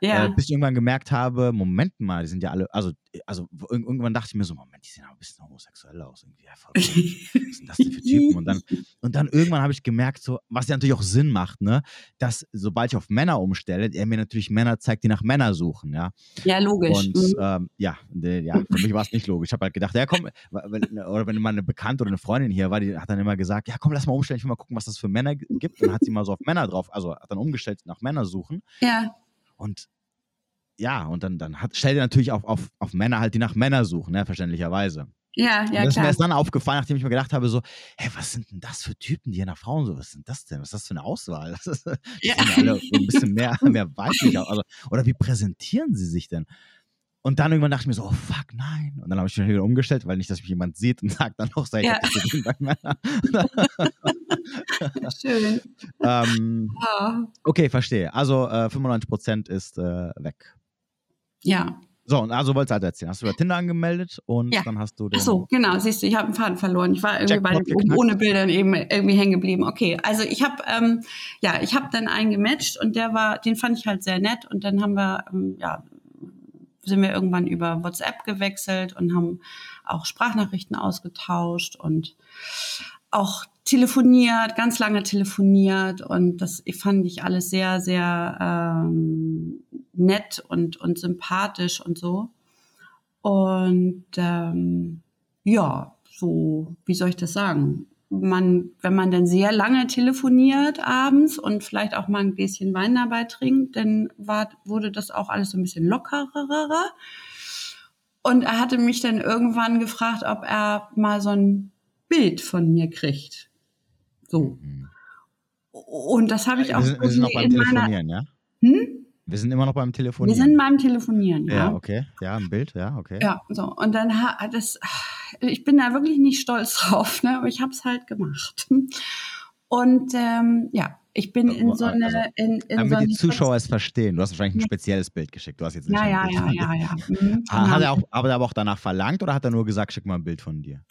Ja. Äh, bis ich irgendwann gemerkt habe, Moment mal, die sind ja alle, also, also irgendwann dachte ich mir so, Moment, die sehen aber ein bisschen homosexuell aus. Irgendwie. Ja, was sind das denn für Typen? Und dann, und dann irgendwann habe ich gemerkt, so, was ja natürlich auch Sinn macht, ne, dass sobald ich auf Männer umstelle, er mir natürlich Männer zeigt, die nach Männern suchen, ja. Ja, logisch. Und mhm. ähm, ja, ja, für mich war es nicht logisch. Ich habe halt gedacht, ja komm, oder wenn mal eine Bekannte oder eine Freundin hier war, die hat dann immer gesagt, ja komm, lass mal umstellen, ich will mal gucken, was das für Männer gibt. Und dann hat sie mal so auf Männer drauf, also hat dann umgestellt nach Männer suchen. Ja. Und ja, und dann, dann hat, stellt er natürlich auf, auf, auf Männer halt, die nach Männern suchen, ne, verständlicherweise. Ja, ja, und das ist mir erst dann aufgefallen, nachdem ich mir gedacht habe, so, hä, was sind denn das für Typen, die hier nach Frauen so, was sind das denn? Was ist das für eine Auswahl? Das ist, ja. sind alle ein bisschen mehr, mehr weiblich. Also, oder wie präsentieren sie sich denn? Und dann irgendwann dachte ich mir so, oh fuck, nein. Und dann habe ich mich wieder umgestellt, weil nicht, dass mich jemand sieht und sagt dann noch, sei ich ja. gesehen bei Männern. Schön. ähm, oh. Okay, verstehe. Also äh, 95% ist äh, weg. Ja. So, und also wolltest du halt erzählen. Hast du über Tinder angemeldet und ja. dann hast du den. Ach so, genau, siehst du, ich habe einen Faden verloren. Ich war irgendwie Jackpot bei den ohne Bildern eben irgendwie hängen geblieben. Okay, also ich habe ähm, ja, ich habe dann einen gematcht und der war, den fand ich halt sehr nett und dann haben wir ähm, ja sind wir irgendwann über WhatsApp gewechselt und haben auch Sprachnachrichten ausgetauscht und auch telefoniert, ganz lange telefoniert und das fand ich alles sehr, sehr ähm, nett und, und sympathisch und so. Und ähm, ja, so, wie soll ich das sagen? Man, wenn man dann sehr lange telefoniert abends und vielleicht auch mal ein Gläschen Wein dabei trinkt, dann war, wurde das auch alles so ein bisschen lockerer. Und er hatte mich dann irgendwann gefragt, ob er mal so ein Bild von mir kriegt. So. Mhm. Und das habe ich auch. Wir sind, wir sind noch beim Telefonieren, meiner, ja? Hm? Wir sind immer noch beim Telefonieren. Wir sind beim Telefonieren, ja. Ja, okay. Ja, ein Bild, ja, okay. Ja, so. Und dann hat das, ich bin da wirklich nicht stolz drauf, ne? aber ich habe es halt gemacht. Und ähm, ja, ich bin in so eine. Also, in, in damit so die Zuschauer es verstehen. Du hast wahrscheinlich ein spezielles Bild geschickt. Du hast jetzt nicht ja, ja, ja, ja, ja, mhm, Hat er auch, aber er aber auch danach verlangt oder hat er nur gesagt, schick mal ein Bild von dir?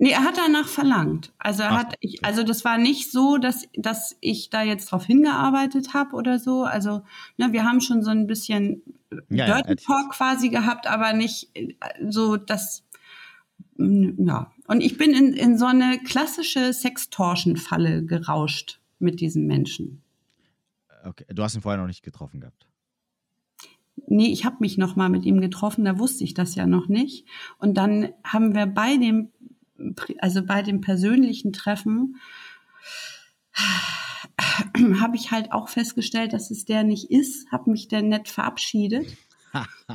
Nee, er hat danach verlangt. Also er Ach, hat, ich, also das war nicht so, dass, dass ich da jetzt drauf hingearbeitet habe oder so. Also ne, wir haben schon so ein bisschen ja, Dirty ja, Talk quasi gehabt, aber nicht äh, so das, ja. Und ich bin in, in so eine klassische Sextortion-Falle gerauscht mit diesem Menschen. Okay, du hast ihn vorher noch nicht getroffen gehabt. Nee, ich habe mich noch mal mit ihm getroffen, da wusste ich das ja noch nicht. Und dann haben wir bei dem also bei dem persönlichen Treffen habe ich halt auch festgestellt, dass es der nicht ist, habe mich dann nett verabschiedet.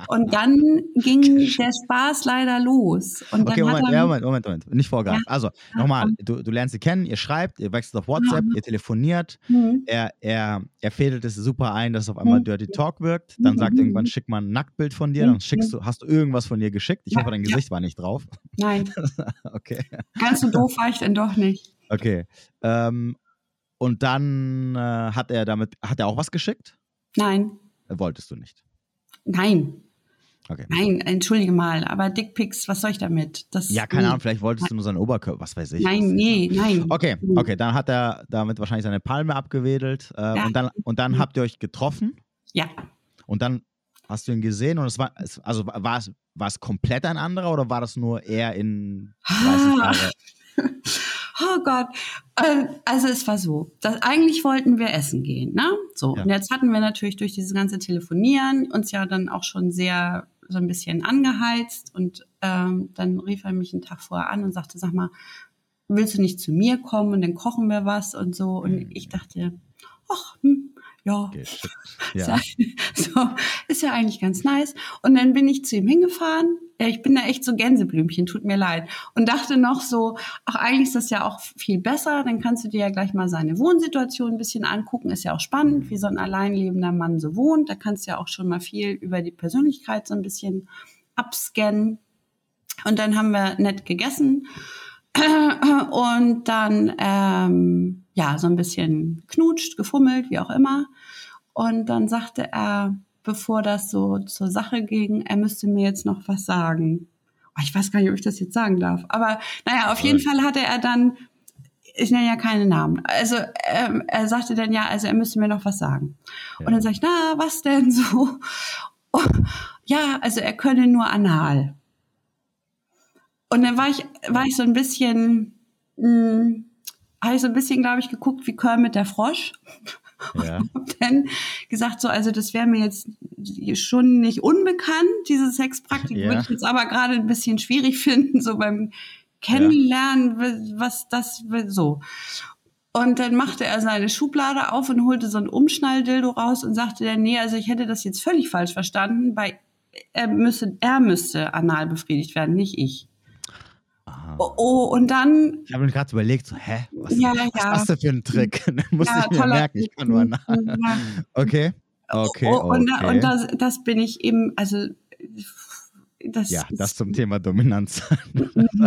Und dann ging der Spaß leider los. Und okay, Moment, ja, Moment, Moment, Moment, nicht vorgaben. Ja. Also, nochmal, du, du lernst sie kennen, ihr schreibt, ihr wechselt auf WhatsApp, ja. ihr telefoniert, mhm. er, er, er fädelt es super ein, dass es auf einmal mhm. Dirty Talk wirkt, dann mhm. sagt irgendwann, schick mal ein Nacktbild von dir, dann schickst du, hast du irgendwas von ihr geschickt. Ich hoffe, dein Gesicht war nicht drauf. Nein. okay. Ganz so doof war ich denn doch nicht. Okay. Ähm, und dann äh, hat er damit, hat er auch was geschickt? Nein. Wolltest du nicht? Nein. Okay. Nein, entschuldige mal, aber Dickpics, was soll ich damit? Das, Ja, keine Ahnung, vielleicht wolltest du nur seinen Oberkörper, was weiß ich. Nein, nee, nein. Okay, okay, dann hat er damit wahrscheinlich seine Palme abgewedelt äh, Ja. und dann, und dann habt ihr euch getroffen Ja, und dann hast du ihn gesehen und es war, also war es, war es komplett ein anderer oder war das nur er in 30 Ah. Jahre? Oh Gott. Ähm, Also es war so, dass eigentlich wollten wir essen gehen, ne? So. Ja. Und jetzt hatten wir natürlich durch dieses ganze Telefonieren uns ja dann auch schon sehr so ein bisschen angeheizt und ähm, dann rief er mich einen Tag vorher an und sagte, sag mal, willst du nicht zu mir kommen und dann kochen wir was und so. Und Mhm. ich dachte, ach, hm, ja, Ja. so, ist ja eigentlich ganz nice. Und dann bin ich zu ihm hingefahren. Ja, Ich bin da echt so Gänseblümchen, tut mir leid. Und dachte noch so, ach, eigentlich ist das ja auch viel besser. Dann kannst du dir ja gleich mal seine Wohnsituation ein bisschen angucken. Ist ja auch spannend, wie so ein alleinlebender Mann so wohnt. Da kannst du ja auch schon mal viel über die Persönlichkeit so ein bisschen abscannen. Und dann haben wir nett gegessen. Und dann, ähm, ja, so ein bisschen knutscht, gefummelt, wie auch immer. Und dann sagte er, bevor das so zur Sache ging, er müsste mir jetzt noch was sagen. Oh, ich weiß gar nicht, ob ich das jetzt sagen darf. Aber naja, auf jeden Fall hatte er dann, ich nenne ja keine Namen, also ähm, er sagte dann ja, also er müsste mir noch was sagen. Ja. Und dann sage ich, na, was denn so? Oh, ja, also er könne nur anal. Und dann war ich, war ich so ein bisschen, mh, habe ich so ein bisschen, glaube ich, geguckt wie Kermit der Frosch. Ja. Hab dann gesagt, so, also das wäre mir jetzt schon nicht unbekannt, diese Sexpraktik, Ja. würde ich jetzt aber gerade ein bisschen schwierig finden, so beim Kennenlernen, was das so. Und dann machte er seine Schublade auf und holte so ein Umschnalldildo raus und sagte dann, nee, also ich hätte das jetzt völlig falsch verstanden, weil er müsse, er müsste anal befriedigt werden, nicht ich. Oh, oh und dann Ich habe mir gerade überlegt, so, hä, was, Ja, was ja. ist das denn für ein Trick? Musste Ja, ich mir merken, ich kann nur nach. Ja. Okay, okay, Oh, und, okay. und das, das bin ich eben, also das, ja, das zum Thema Dominanz.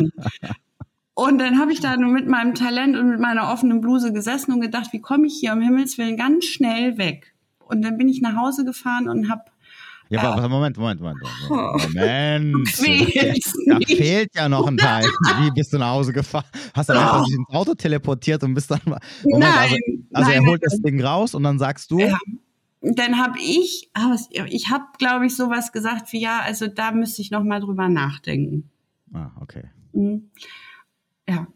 Und dann habe ich da nur mit meinem Talent und mit meiner offenen Bluse gesessen und gedacht, wie komme ich hier um Himmels Willen ganz schnell weg? Und dann bin ich nach Hause gefahren und habe Ja, aber Moment, Moment, Moment. Moment. Moment. Quäl's Da nicht. fehlt ja noch ein Teil. Wie bist du nach Hause gefahren? Hast du dann einfach dich ins Auto teleportiert und bist dann. Moment, also, Nein, also er nein, holt das Ding raus und dann sagst du. Ja. dann habe ich, ah, ich habe, glaube ich, sowas gesagt wie, ja, also da müsste ich noch mal drüber nachdenken. Ah, okay. Mhm. Ja.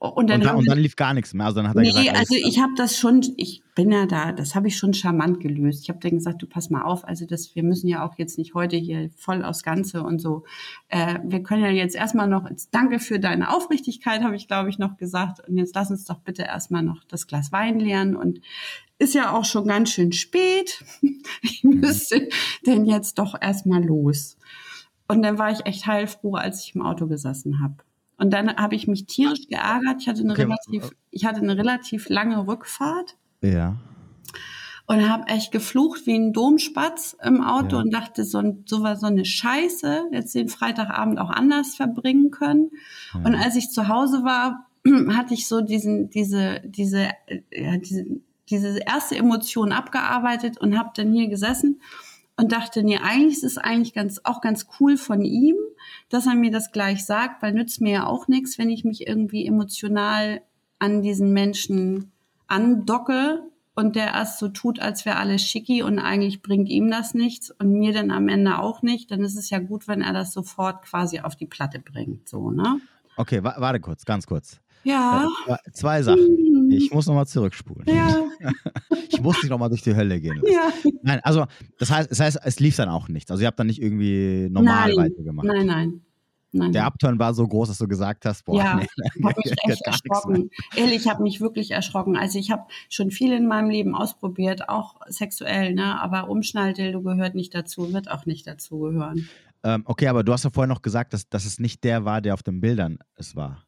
Und Und dann, dann, haben und dann lief gar nichts mehr. Also dann hat er Nee, gesagt, also alles- ich habe das schon, ich bin ja da, das habe ich schon charmant gelöst. Ich habe dann gesagt, du pass mal auf, also das, wir müssen ja auch jetzt nicht heute hier voll aufs Ganze und so. Äh, wir können ja jetzt erstmal noch, danke für deine Aufrichtigkeit, habe ich glaube ich noch gesagt. Und jetzt lass uns doch bitte erstmal noch das Glas Wein leeren und ist ja auch schon ganz schön spät. Ich müsste denn jetzt doch erstmal los. Und dann war ich echt heilfroh, als ich im Auto gesessen habe. Und dann habe ich mich tierisch geärgert. Ich hatte eine Okay, relativ, ich hatte eine relativ lange Rückfahrt ja. und habe echt geflucht wie ein Domspatz im Auto Ja. und dachte, so, so war so eine Scheiße, jetzt den Freitagabend auch anders verbringen können. Ja. Und als ich zu Hause war, hatte ich so diesen, diese, diese, äh, ja, diese, diese erste Emotion abgearbeitet und habe dann hier gesessen und dachte, nee, eigentlich ist es eigentlich ganz, auch ganz cool von ihm, dass er mir das gleich sagt, weil nützt mir ja auch nichts, wenn ich mich irgendwie emotional an diesen Menschen andocke und der erst so tut, als wäre alles schicki und eigentlich bringt ihm das nichts und mir dann am Ende auch nicht, dann ist es ja gut, wenn er das sofort quasi auf die Platte bringt, so, ne? Okay, wa warte kurz, ganz kurz. Ja. Zwei Sachen. Ich muss nochmal zurückspulen. Ja, Ich muss nicht nochmal durch die Hölle gehen. lassen. ja. Nein, also das heißt, das heißt, es lief dann auch nichts. Also ihr habt dann nicht irgendwie normal Nein. weitergemacht. Nein, nein. nein. Der Upturn war so groß, dass du gesagt hast, boah, Ja, nee, Ich habe mich echt gar nichts mehr. erschrocken. Ehrlich, ich habe mich wirklich erschrocken. Also ich habe schon viel in meinem Leben ausprobiert, auch sexuell, ne? Aber Umschnalldildo gehört nicht dazu, wird auch nicht dazu gehören. Ähm, okay, aber du hast ja vorher noch gesagt, dass, dass es nicht der war, der auf den Bildern es war.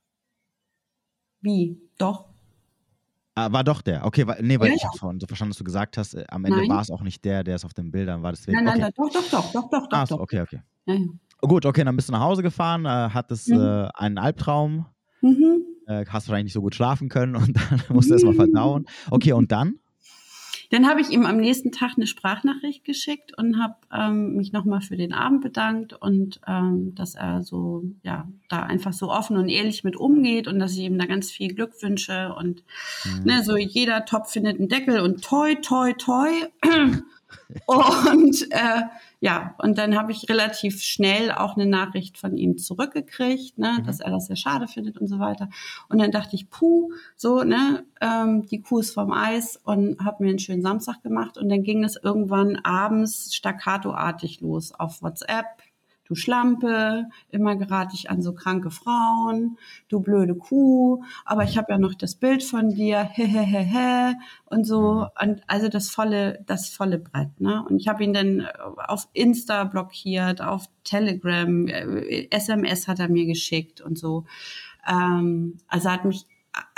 Wie? Doch. Ah, war doch der. Okay, weil, nee, weil Ja, ich habe vorhin so verstanden, dass du gesagt hast, äh, am Ende war es auch nicht der, der es auf den Bildern war. Deswegen, Nein, nein, okay. nein, doch, doch, doch, doch, doch, doch. Ah, so, doch. okay, okay. Ja, ja. Gut, okay, dann bist du nach Hause gefahren, äh, hattest Mhm. äh, einen Albtraum, Mhm. äh, hast wahrscheinlich nicht so gut schlafen können und dann musst du erstmal verdauen. Okay, und dann? Dann habe ich ihm am nächsten Tag eine Sprachnachricht geschickt und habe ähm, mich nochmal für den Abend bedankt und ähm, dass er so, ja, da einfach so offen und ehrlich mit umgeht und dass ich ihm da ganz viel Glück wünsche und mhm. ne, so jeder Topf findet einen Deckel und toi, toi, toi. und äh, ja, und dann habe ich relativ schnell auch eine Nachricht von ihm zurückgekriegt, ne, mhm. dass er das sehr schade findet und so weiter. Und dann dachte ich, puh, so, ne, ähm, die Kuh ist vom Eis und habe mir einen schönen Samstag gemacht. Und dann ging es irgendwann abends staccatoartig los auf WhatsApp, du Schlampe, immer gerate ich an so kranke Frauen, du blöde Kuh, aber ich habe ja noch das Bild von dir, hehehehe und so mhm. und also das volle das volle Brett, ne? Und ich habe ihn dann auf Insta blockiert, auf Telegram, SMS äh, hat er mir geschickt und so. Ähm, also hat mich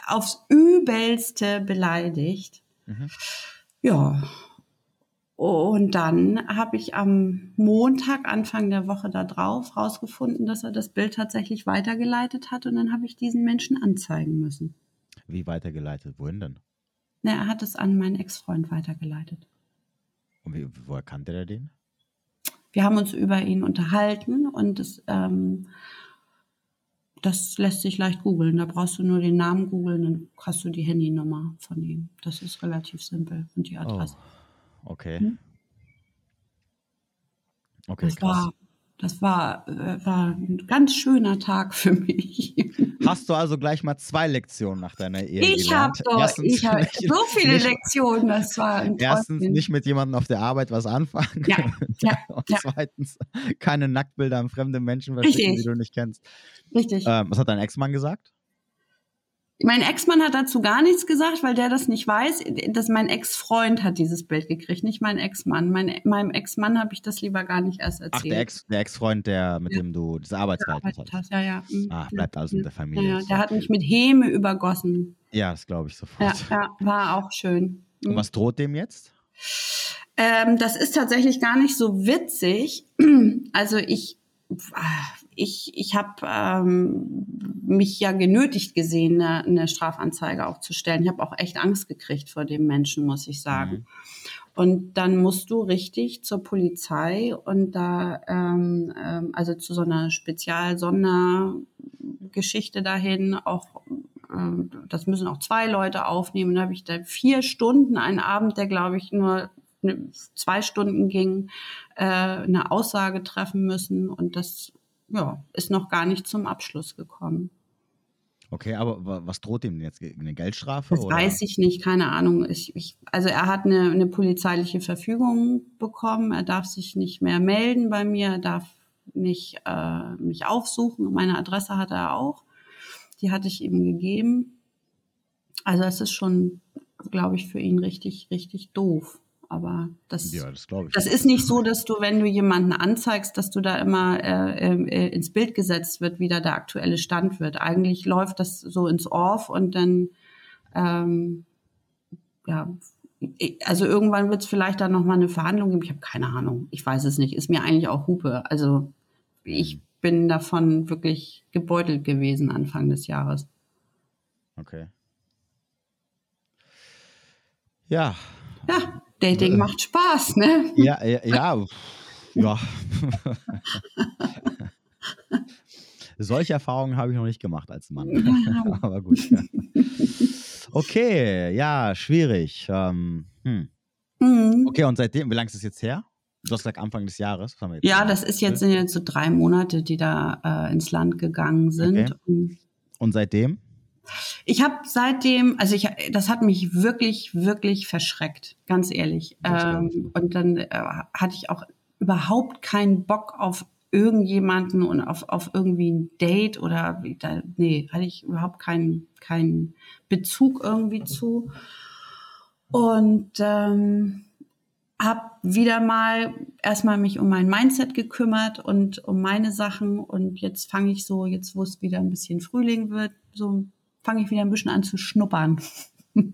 aufs übelste beleidigt. Mhm. Ja, und dann habe ich am Montag, Anfang der Woche da drauf, rausgefunden, dass er das Bild tatsächlich weitergeleitet hat. Und dann habe ich diesen Menschen anzeigen müssen. Wie weitergeleitet? Wohin denn? Na, er hat es an meinen Ex-Freund weitergeleitet. Und wie, woher kannte er den? Wir haben uns über ihn unterhalten und das, ähm, das lässt sich leicht googeln. Da brauchst du nur den Namen googeln, dann hast du die Handynummer von ihm. Das ist relativ simpel und die Adresse. Oh. Okay. Hm? Okay, das krass. War, das war, äh, war ein ganz schöner Tag für mich. Hast du also gleich mal zwei Lektionen nach deiner Ehe Ich habe ich hab so viele nicht, Lektionen, das war ein Erstens nicht mit jemandem auf der Arbeit was anfangen. Ja, ja, und ja. zweitens keine Nacktbilder an fremde Menschen verschicken, die du nicht kennst. Richtig. Ähm, was hat dein Ex-Mann gesagt? Mein Ex-Mann hat dazu gar nichts gesagt, weil der das nicht weiß. Dass mein Ex-Freund hat dieses Bild gekriegt, nicht mein Ex-Mann. Mein, meinem Ex-Mann habe ich das lieber gar nicht erst erzählt. Ach, der, Ex, der Ex-Freund, der, mit ja. dem du diese Arbeitsverhältnis hast. Ja, ja. Mhm. Ach, bleibt also in der Familie. Ja, der hat mich mit Häme übergossen. Ja, das glaube ich sofort. Ja, ja, war auch schön. Mhm. Und was droht dem jetzt? Ähm, das ist tatsächlich gar nicht so witzig. Also ich ich, ich habe ähm, mich ja genötigt gesehen, eine, eine Strafanzeige auch zu stellen. Ich habe auch echt Angst gekriegt vor dem Menschen, muss ich sagen. Mhm. Und dann musst du richtig zur Polizei und da, ähm, ähm, also zu so einer Spezial-Sondergeschichte dahin, auch ähm, das müssen auch zwei Leute aufnehmen. Da habe ich da vier Stunden, einen Abend, der glaube ich nur zwei Stunden ging, äh, eine Aussage treffen müssen. Und das ja, ist noch gar nicht zum Abschluss gekommen. Okay, aber was droht ihm jetzt? Eine Geldstrafe? Das oder? weiß ich nicht, keine Ahnung. Ich, ich, also er hat eine, eine, polizeiliche Verfügung bekommen. Er darf sich nicht mehr melden bei mir, er darf nicht äh, mich aufsuchen. Meine Adresse hat er auch. Die hatte ich ihm gegeben. Also es ist schon, glaube ich, für ihn richtig, richtig doof. Aber das, ja, das, das ist nicht so, dass du, wenn du jemanden anzeigst, dass du da immer äh, äh, ins Bild gesetzt wird, wie da der aktuelle Stand wird. Eigentlich läuft das so ins Off und dann, ähm, ja, also irgendwann wird es vielleicht dann nochmal eine Verhandlung geben. Ich habe keine Ahnung. Ich weiß es nicht. Ist mir eigentlich auch Hupe. Also ich mhm. bin davon wirklich gebeutelt gewesen Anfang des Jahres. Okay. Ja. Ja, Dating äh, macht Spaß, ne? Ja, ja, ja. ja. Solche Erfahrungen habe ich noch nicht gemacht als Mann. Aber gut. Ja. Okay, ja, schwierig. Ähm, hm. mhm. Okay, und seitdem, wie lange ist es jetzt her? Du hast gesagt Anfang des Jahres. ja, das ist jetzt, sind jetzt so drei Monate, die da äh, ins Land gegangen sind. Okay. Und, und seitdem? Ich habe seitdem, also ich, das hat mich wirklich, wirklich verschreckt, ganz ehrlich. Ähm, und dann äh, hatte ich auch überhaupt keinen Bock auf irgendjemanden und auf, auf irgendwie ein Date oder da, nee, hatte ich überhaupt keinen keinen Bezug irgendwie zu. Und ähm, habe wieder mal erstmal mich um mein Mindset gekümmert und um meine Sachen und jetzt fange ich so, jetzt wo es wieder ein bisschen Frühling wird, so fange ich wieder ein bisschen an zu schnuppern.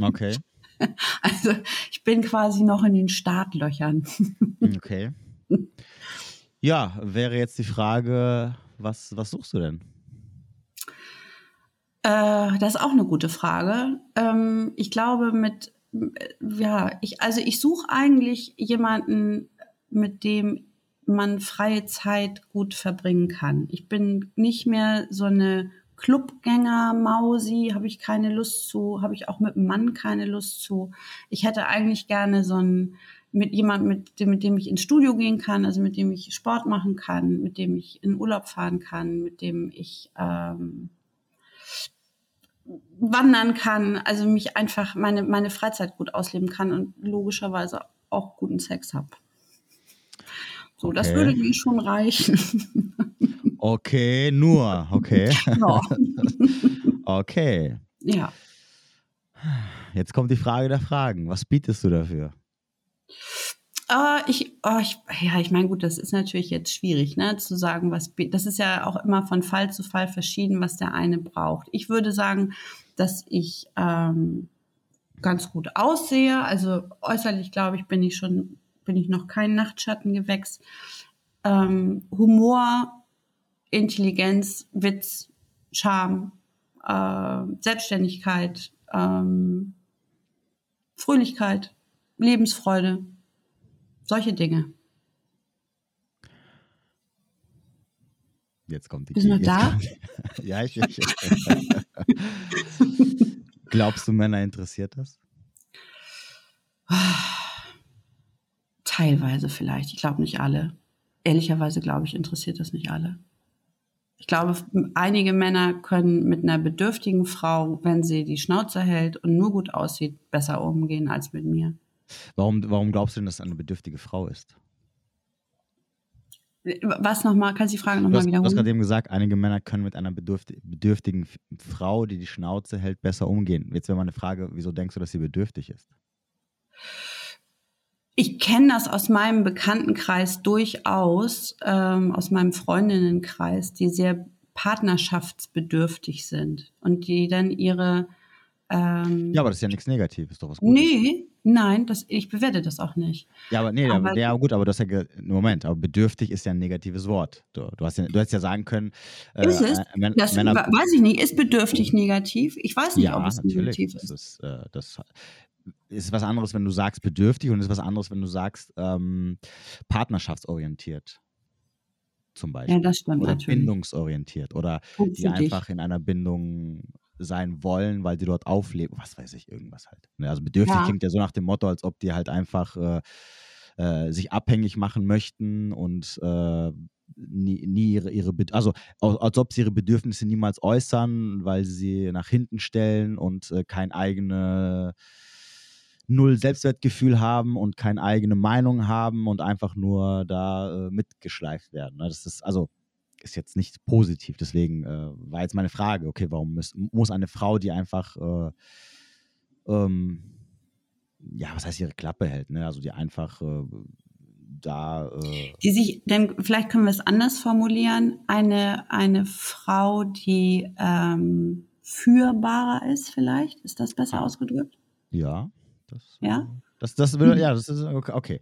Okay. Also ich bin quasi noch in den Startlöchern. Okay. Ja, wäre jetzt die Frage, was, was suchst du denn? Äh, das ist auch eine gute Frage. Ähm, ich glaube, mit ja, ich, also ich suche eigentlich jemanden, mit dem man freie Zeit gut verbringen kann. Ich bin nicht mehr so eine Clubgänger, Mausi, habe ich keine Lust zu, habe ich auch mit dem Mann keine Lust zu. Ich hätte eigentlich gerne so ein mit jemandem, mit dem, mit dem ich ins Studio gehen kann, also mit dem ich Sport machen kann, mit dem ich in Urlaub fahren kann, mit dem ich ähm, wandern kann, also mich einfach meine, meine Freizeit gut ausleben kann und logischerweise auch guten Sex habe. So, okay. das würde mir schon reichen. Okay, nur, okay. Ja. okay. Ja. Jetzt kommt die Frage der Fragen. Was bietest du dafür? Uh, ich, oh, ich, ja, ich meine, gut, das ist natürlich jetzt schwierig, ne, zu sagen, was, das ist ja auch immer von Fall zu Fall verschieden, was der eine braucht. Ich würde sagen, dass ich ähm, ganz gut aussehe. Also äußerlich, glaube ich, bin ich schon, bin ich noch kein Nachtschattengewächs. Ähm, Humor Intelligenz, Witz, Charme, äh, Selbstständigkeit, ähm, Fröhlichkeit, Lebensfreude, solche Dinge. Jetzt kommt die Bist du noch da? Kommt, ja, ich, ich. Glaubst du, Männer interessiert das? Teilweise vielleicht. Ich glaube nicht alle. Ehrlicherweise glaube ich, interessiert das nicht alle. Ich glaube, einige Männer können mit einer bedürftigen Frau, wenn sie die Schnauze hält und nur gut aussieht, besser umgehen als mit mir. Warum, warum glaubst du denn, dass es eine bedürftige Frau ist? Was nochmal? Kannst du die Frage nochmal wiederholen? Du hast gerade eben gesagt, einige Männer können mit einer bedürftigen Frau, die die Schnauze hält, besser umgehen. Jetzt wäre mal eine Frage, wieso denkst du, dass sie bedürftig ist? Ich kenne das aus meinem Bekanntenkreis durchaus, ähm, aus meinem Freundinnenkreis, die sehr partnerschaftsbedürftig sind und die dann ihre ähm, ja, aber das ist ja nichts Negatives, doch was Gutes. Nee, nein, das, ich bewerte das auch nicht. Ja, aber nee, aber, ja, gut, aber das ist ja, Moment, aber bedürftig ist ja ein negatives Wort. Du, du, hast, ja, du hättest ja sagen können. Äh, ist es? Äh, das Männer, weiß ich nicht. Ist bedürftig negativ? Ich weiß nicht, ja, ob es negativ ist. Das ist äh, das, ist was anderes, wenn du sagst bedürftig und ist was anderes, wenn du sagst ähm, partnerschaftsorientiert. Zum Beispiel. Ja, das stimmt oder natürlich. bindungsorientiert oder die einfach dich. in einer Bindung sein wollen, weil sie dort aufleben, was weiß ich, irgendwas halt. Ne, also bedürftig ja. klingt ja so nach dem Motto, als ob die halt einfach äh, äh, sich abhängig machen möchten und äh, nie, nie ihre, ihre also als ob sie ihre Bedürfnisse niemals äußern, weil sie sie nach hinten stellen und äh, kein eigene null Selbstwertgefühl haben und keine eigene Meinung haben und einfach nur da äh, mitgeschleift werden. Ne? Das ist also ist jetzt nicht positiv. Deswegen äh, war jetzt meine Frage, okay, warum muss, muss eine Frau, die einfach äh, ähm, ja, was heißt ihre Klappe hält, ne? Also die einfach äh, da äh die sich, denn vielleicht können wir es anders formulieren, eine, eine Frau, die ähm, führbarer ist, vielleicht, ist das besser ausgedrückt? Ja. Das, ja? Das, das will, ja, das ist okay.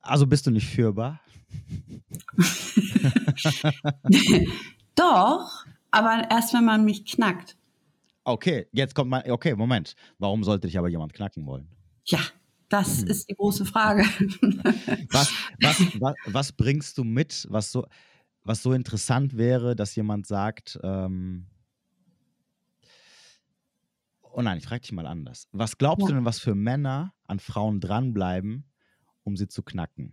Also bist du nicht führbar? Doch, aber erst wenn man mich knackt. Okay, jetzt kommt mein. Okay, Moment. Warum sollte dich aber jemand knacken wollen? Ja, das hm. ist die große Frage. was, was, was, was, bringst du mit, was so, was so interessant wäre, dass jemand sagt, ähm, Oh nein, ich frage dich mal anders. Was glaubst ja. du denn, was für Männer an Frauen dranbleiben, um sie zu knacken?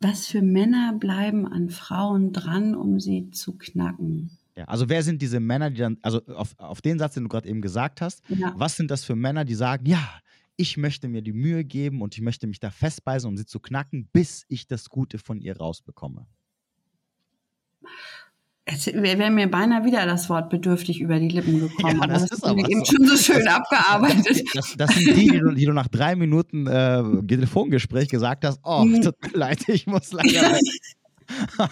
Was für Männer bleiben an Frauen dran, um sie zu knacken? Ja, also wer sind diese Männer, die dann, also auf, auf den Satz, den du gerade eben gesagt hast, ja. was sind das für Männer, die sagen, ja, ich möchte mir die Mühe geben und ich möchte mich da festbeißen, um sie zu knacken, bis ich das Gute von ihr rausbekomme? Es wäre mir beinahe wieder das Wort bedürftig über die Lippen gekommen. Ja, das, das ist aber eben so. schon so schön abgearbeitet. Das, das, sind die, die du, die du nach drei Minuten äh, Telefongespräch gesagt hast, oh, mhm. tut mir leid, ich muss leider ja,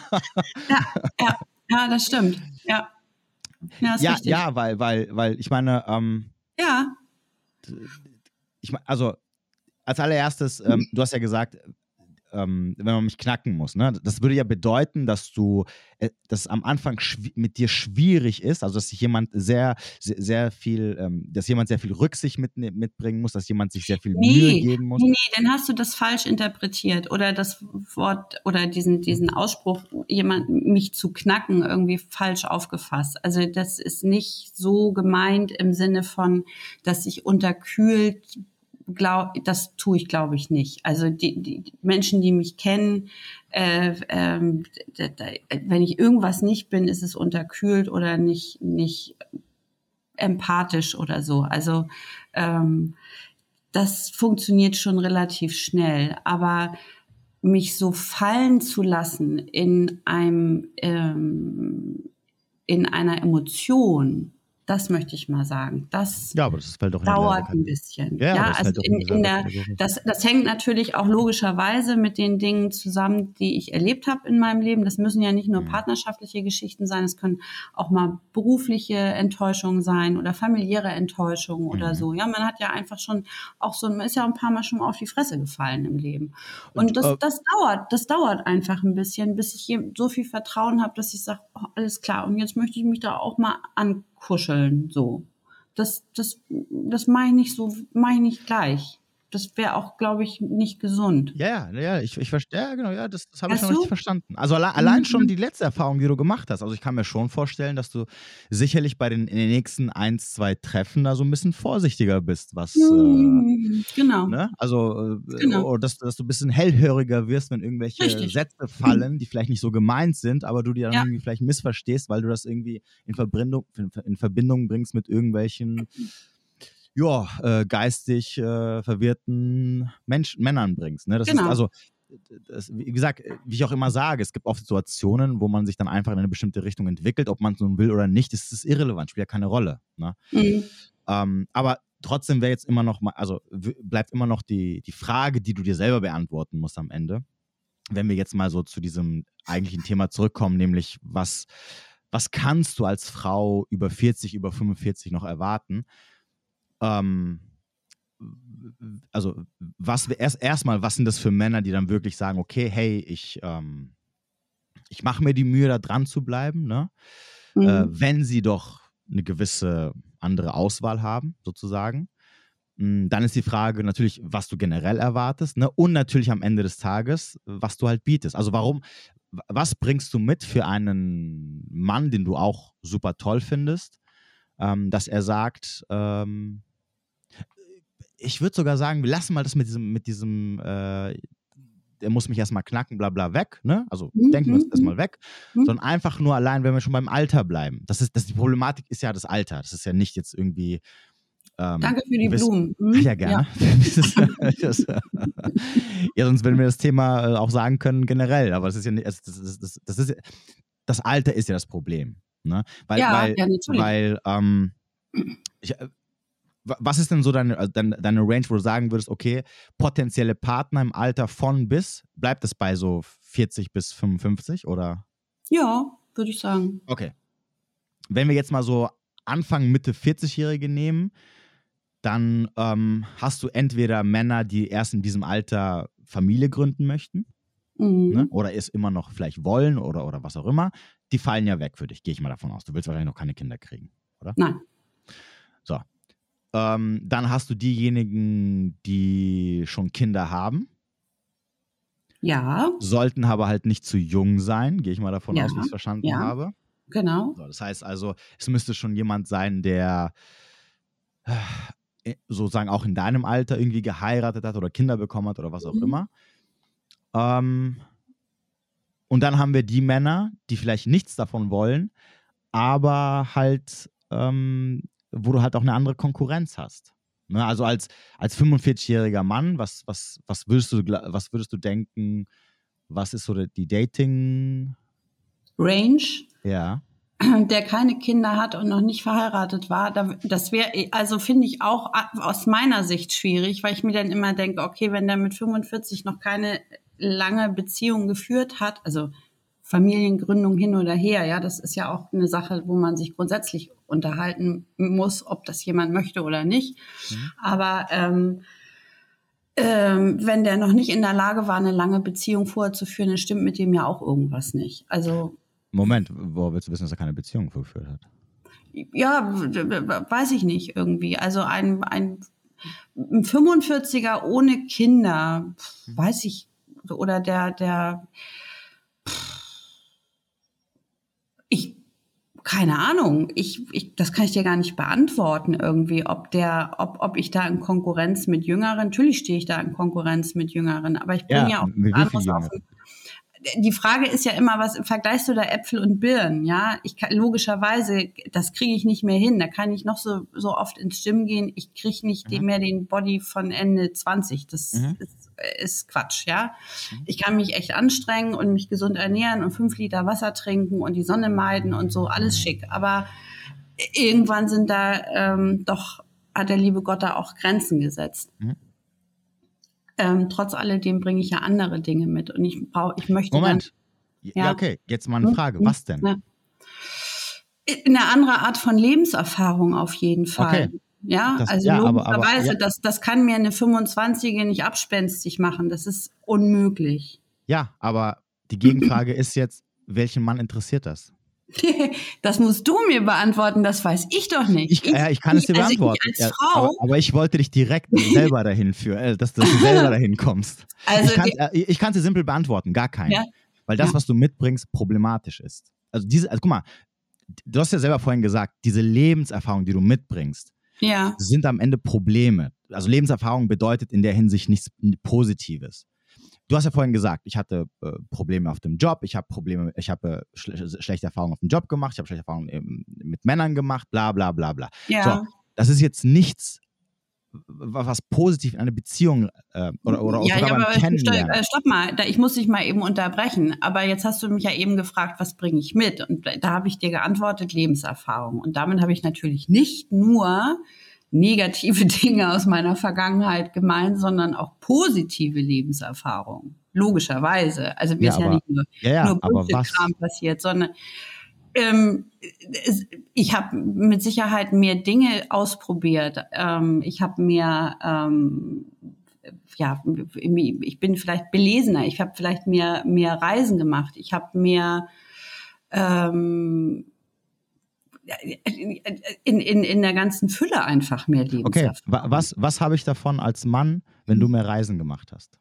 ja, ja, das stimmt. Ja, ja, ja, ja, weil, weil, weil ich meine, ähm, ja. Ich meine, also als allererstes, ähm, du hast ja gesagt, ähm, wenn man mich knacken muss. Ne? Das würde ja bedeuten, dass du, äh, dass es am Anfang mit dir schwierig ist, also dass sich jemand sehr, sehr, sehr viel, ähm, dass jemand sehr viel Rücksicht mit, mitbringen muss, dass jemand sich sehr viel nee, Mühe geben muss. Nee, dann hast du das falsch interpretiert oder das Wort oder diesen, diesen Ausspruch, jemand mich zu knacken, irgendwie falsch aufgefasst. Also das ist nicht so gemeint im Sinne von, dass ich unterkühlt glaub, das tue ich, glaube ich, nicht. Also die, die Menschen, die mich kennen, äh, da, wenn ich irgendwas nicht bin, ist es unterkühlt oder nicht, nicht empathisch oder so. Also ähm, das funktioniert schon relativ schnell. Aber mich so fallen zu lassen in einem ähm, in einer Emotion, das möchte ich mal sagen. Das, ja, aber das fällt doch dauert ein bisschen. Ja, ja das also in, in der, das, das hängt natürlich auch logischerweise mit den Dingen zusammen, die ich erlebt habe in meinem Leben. Das müssen ja nicht nur mhm. partnerschaftliche Geschichten sein, es können auch mal berufliche Enttäuschungen sein oder familiäre Enttäuschungen mhm. oder so. Ja, man hat ja einfach schon auch so, man ist ja ein paar Mal schon auf die Fresse gefallen im Leben. Und, Und das, äh, das dauert, das dauert einfach ein bisschen, bis ich so viel Vertrauen habe, dass ich sage, oh, alles klar, und jetzt möchte ich mich da auch mal an kuscheln, so. Das, das, das meine ich so, meine ich gleich das wäre auch, glaube ich, nicht gesund. Ja, ja, ja, ich, ich verstehe, ja, genau, ja, das, das habe ich schon du? richtig verstanden. Also alle, allein schon mhm. die letzte Erfahrung, die du gemacht hast. Also ich kann mir schon vorstellen, dass du sicherlich bei den, den nächsten ein, zwei Treffen da so ein bisschen vorsichtiger bist, was. Mhm, äh, genau. Ne? Also, äh, genau. dass, dass du ein bisschen hellhöriger wirst, wenn irgendwelche richtig. Sätze fallen, die vielleicht nicht so gemeint sind, aber du die dann ja. irgendwie vielleicht missverstehst, weil du das irgendwie in Verbindung, in Verbindung bringst mit irgendwelchen ja, äh, geistig äh, verwirrten Mensch, Männern bringst. Ne? Das genau. ist also, das, wie gesagt, wie ich auch immer sage, es gibt oft Situationen, wo man sich dann einfach in eine bestimmte Richtung entwickelt, ob man es nun will oder nicht, ist es irrelevant, spielt ja keine Rolle. Ne? Mhm. Ähm, aber trotzdem wäre jetzt immer noch mal, also bleibt immer noch die, die Frage, die du dir selber beantworten musst am Ende. Wenn wir jetzt mal so zu diesem eigentlichen Thema zurückkommen, nämlich was, was kannst du als Frau über 40, über 45 noch erwarten? Ähm, also was erst erstmal, was sind das für Männer, die dann wirklich sagen, okay, hey, ich, ähm, ich mache mir die Mühe, da dran zu bleiben, ne? Äh, mhm. Äh, wenn sie doch eine gewisse andere Auswahl haben, sozusagen. Hm, dann ist die Frage natürlich, was du generell erwartest, ne? Und natürlich am Ende des Tages, was du halt bietest. Also warum, was bringst du mit für einen Mann, den du auch super toll findest, ähm, dass er sagt, ähm, ich würde sogar sagen, wir lassen mal das mit diesem, mit diesem, äh, der muss mich erstmal knacken, bla bla weg, ne? Also mhm. denken wir es erstmal weg, mhm. sondern einfach nur allein, wenn wir schon beim Alter bleiben. Das ist, das, die Problematik ist ja das Alter. Das ist ja nicht jetzt irgendwie. Ähm, Danke für die Blumen. Mhm. Ja, gerne. Ja. ja, sonst würden wir das Thema äh, auch sagen können generell, aber das ist ja nicht, das, das, das, das ist das Alter ist ja das Problem. Ne? Weil, ja, weil, ja, weil ähm, ich, äh, was ist denn so deine, also deine, deine Range, wo du sagen würdest, okay, potenzielle Partner im Alter von bis, bleibt es bei so 40 bis 55 oder? Ja, würde ich sagen. Okay. Wenn wir jetzt mal so Anfang, Mitte 40-Jährige nehmen, dann ähm, hast du entweder Männer, die erst in diesem Alter Familie gründen möchten, mhm. ne? oder es immer noch vielleicht wollen oder, oder was auch immer. Die fallen ja weg für dich, gehe ich mal davon aus. Du willst wahrscheinlich noch keine Kinder kriegen, oder? Nein. So, ähm, dann hast du diejenigen, die schon Kinder haben. Ja. Sollten aber halt nicht zu jung sein, gehe ich mal davon ja. aus, wie ich es verstanden ja. habe. Genau. So, das heißt also, es müsste schon jemand sein, der äh, sozusagen auch in deinem Alter irgendwie geheiratet hat oder Kinder bekommen hat oder was auch mhm. immer. Ähm, und dann haben wir die Männer, die vielleicht nichts davon wollen, aber halt ähm, wo du halt auch eine andere Konkurrenz hast. Ne? Also als, als 45-jähriger Mann, was, was, was, würdest du, was würdest du denken, was ist so die Dating Range? Ja. Der keine Kinder hat und noch nicht verheiratet war, das wäre, also finde ich auch aus meiner Sicht schwierig, weil ich mir dann immer denke, okay, wenn der mit 45 noch keine lange Beziehung geführt hat, also Familiengründung hin oder her. Ja, das ist ja auch eine Sache, wo man sich grundsätzlich unterhalten muss, ob das jemand möchte oder nicht. Mhm. Aber ähm, Ähm, wenn der noch nicht in der Lage war, eine lange Beziehung vorher zu führen, dann stimmt mit dem ja auch irgendwas nicht. Also. Moment, wo willst du wissen, dass er keine Beziehung vorgeführt hat? Ja, weiß ich nicht irgendwie. Also ein, ein, ein 45er ohne Kinder, weiß ich, oder der, der, keine Ahnung, ich, ich, das kann ich dir gar nicht beantworten irgendwie, ob der, ob, ob ich da in Konkurrenz mit Jüngeren, natürlich stehe ich da in Konkurrenz mit Jüngeren, aber ich bin ja, ja auch anderes auf, die Frage ist ja immer, was vergleichst du da Äpfel und Birnen? Ja, ich kann, logischerweise, das kriege ich nicht mehr hin. Da kann ich noch so, so oft ins Gym gehen. Ich kriege nicht mhm. mehr den Body von Ende 20. Das mhm. ist, ist, Quatsch, ja. Mhm. Ich kann mich echt anstrengen und mich gesund ernähren und fünf Liter Wasser trinken und die Sonne meiden und so, alles schick. Aber irgendwann sind da ähm, doch, hat der liebe Gott da auch Grenzen gesetzt. Mhm. Ähm, trotz alledem bringe ich ja andere Dinge mit und ich brauche, ich möchte. Moment. Dann, ja, ja, okay. Jetzt mal eine hm? Frage. Was denn? Ja. Eine andere Art von Lebenserfahrung auf jeden Fall. Okay. Ja, das, also ja, logischerweise, ja. das, das kann mir eine 25 nicht abspenstig machen. Das ist unmöglich. Ja, aber die Gegenfrage ist jetzt, welchen Mann interessiert das? das musst du mir beantworten, das weiß ich doch nicht. Ich, ja, ich kann es dir also beantworten. Ich Frau, aber, aber, ich wollte dich direkt selber dahin führen, äh, dass, dass, du selber dahin kommst. Also ich kann es äh, dir simpel beantworten, gar keinen. Ja. Weil das, ja. was du mitbringst, problematisch ist. Also diese, also guck mal, du hast ja selber vorhin gesagt, diese Lebenserfahrung, die du mitbringst, ja. sind am Ende Probleme. Also Lebenserfahrung bedeutet in der Hinsicht nichts Positives. Du hast ja vorhin gesagt, ich hatte äh, Probleme auf dem Job, ich habe Probleme, ich habe äh, schle schlechte Erfahrungen auf dem Job gemacht, ich habe schlechte Erfahrungen ähm, mit Männern gemacht, bla bla bla bla. Ja. So, das ist jetzt nichts, was positiv in eine Beziehung äh, oder, oder ja, sogar ja, beim Kennenlernen. Stopp, stopp mal, da, ich muss dich mal eben unterbrechen. Aber jetzt hast du mich ja eben gefragt, was bringe ich mit? Und da habe ich dir geantwortet, Lebenserfahrung. Und damit habe ich natürlich nicht nur negative Dinge aus meiner Vergangenheit gemeint, sondern auch positive Lebenserfahrungen. Logischerweise. Also mir ja, ist ja nicht nur, ja, nur Bullshit-Kram passiert, sondern ähm, ich habe mit Sicherheit mehr Dinge ausprobiert. Ähm, ich habe mehr, ähm, ja, ich bin vielleicht belesener. Ich habe vielleicht mehr, mehr Reisen gemacht. Ich habe mehr ähm, in, in, in der ganzen Fülle einfach mehr Lebenserfahrung. Okay, was, was habe ich davon als Mann, wenn du mehr Reisen gemacht hast?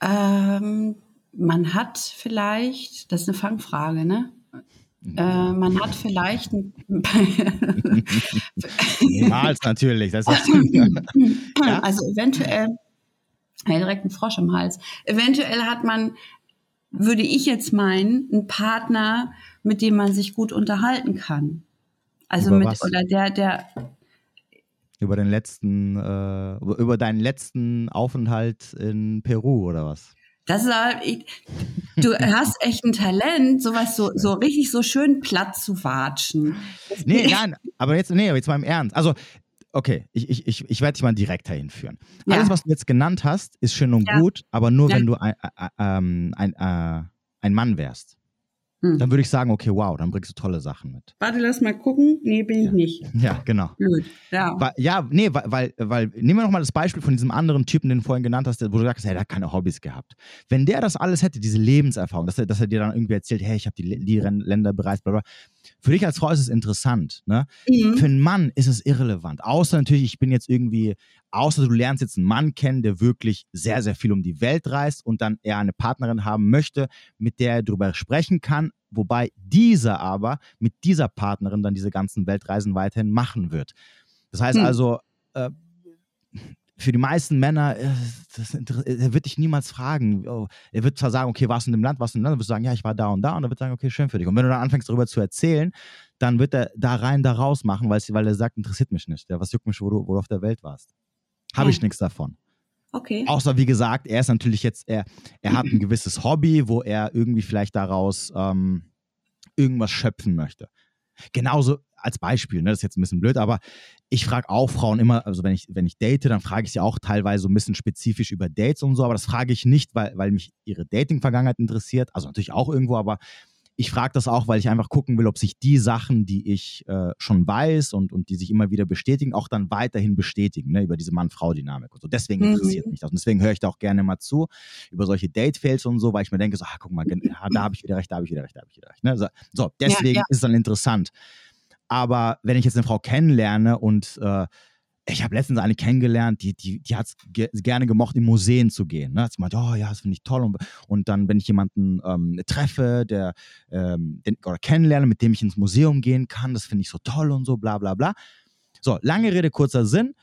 Ähm, man hat vielleicht, das ist eine Fangfrage, ne? Äh, man hat vielleicht Niemals natürlich. Das ist ja? Also eventuell, ja, direkt ein Frosch im Hals. Eventuell hat man würde ich jetzt meinen, ein Partner, mit dem man sich gut unterhalten kann. Also über mit, was? oder der, der. Über den letzten, äh, über deinen letzten Aufenthalt in Peru oder was? Das ist aber, ich, du hast echt ein Talent, sowas so, so richtig so schön platt zu watschen. Nee, nein, aber jetzt, nee, jetzt mal im Ernst. Also, okay, ich, ich, ich, ich werde dich mal direkt dahin führen. Ja. Alles, was du jetzt genannt hast, ist schön und ja. gut, aber nur ja. wenn du ein, äh, ähm, ein, ein, äh, ein Mann wärst. Hm. Dann würde ich sagen, okay, wow, dann bringst du tolle Sachen mit. Warte, lass mal gucken. Nee, bin ich nicht. Ja, genau. Blöd. Ja. Weil, ja, nee, weil, weil, weil, nehmen wir nochmal das Beispiel von diesem anderen Typen, den du vorhin genannt hast, wo du sagst, hey, der hat keine Hobbys gehabt. Wenn der das alles hätte, diese Lebenserfahrung, dass er, dass er dir dann irgendwie erzählt, hey, ich habe die, die Länder bereist, bla, bla. Für dich als Frau ist es interessant, ne? Mhm. Für einen Mann ist es irrelevant. Außer natürlich, ich bin jetzt irgendwie, außer du lernst jetzt einen Mann kennen, der wirklich sehr, sehr viel um die Welt reist und dann er eine Partnerin haben möchte, mit der er darüber sprechen kann, wobei dieser aber mit dieser Partnerin dann diese ganzen Weltreisen weiterhin machen wird. Das heißt hm. also, äh, für die meisten Männer, äh, das, er wird dich niemals fragen. Oh, er wird zwar sagen, okay, warst du in dem Land, warst du in dem Land, dann wirst du sagen, ja, ich war da und da, und er wird sagen, okay, schön für dich. Und wenn du dann anfängst, darüber zu erzählen, dann wird er da rein, da raus machen, weil, weil er sagt, interessiert mich nicht. Ja, was juckt mich, wo du, wo du auf der Welt warst? Habe ich nichts davon. Okay. Außer, wie gesagt, er ist natürlich jetzt, er, er hat ein gewisses Hobby, wo er irgendwie vielleicht daraus ähm, irgendwas schöpfen möchte. Genauso als Beispiel, ne, das ist jetzt ein bisschen blöd, aber ich frage auch Frauen immer, also wenn ich, wenn ich date, dann frage ich sie auch teilweise so ein bisschen spezifisch über Dates und so, aber das frage ich nicht, weil, weil mich ihre Dating-Vergangenheit interessiert, also natürlich auch irgendwo, aber ich frage das auch, weil ich einfach gucken will, ob sich die Sachen, die ich äh, schon weiß und, und die sich immer wieder bestätigen, auch dann weiterhin bestätigen, ne, über diese Mann-Frau-Dynamik und so. Deswegen interessiert mhm. mich das. Und deswegen höre ich da auch gerne mal zu, über solche Date-Fails und so, weil ich mir denke, so, ah, guck mal, da habe ich wieder recht, da habe ich wieder recht, da habe ich wieder recht. Ne? So, so, deswegen ja, ja. ist es dann interessant. Aber wenn ich jetzt eine Frau kennenlerne und äh, ich habe letztens eine kennengelernt, die, die, die hat es ge gerne gemocht, in Museen zu gehen. Ne? Sie meinte, oh ja, das finde ich toll. Und, und, dann, wenn ich jemanden ähm, treffe, der ähm, den, oder kennenlerne, mit dem ich ins Museum gehen kann, das finde ich so toll und so, bla bla bla. So, lange Rede, kurzer Sinn.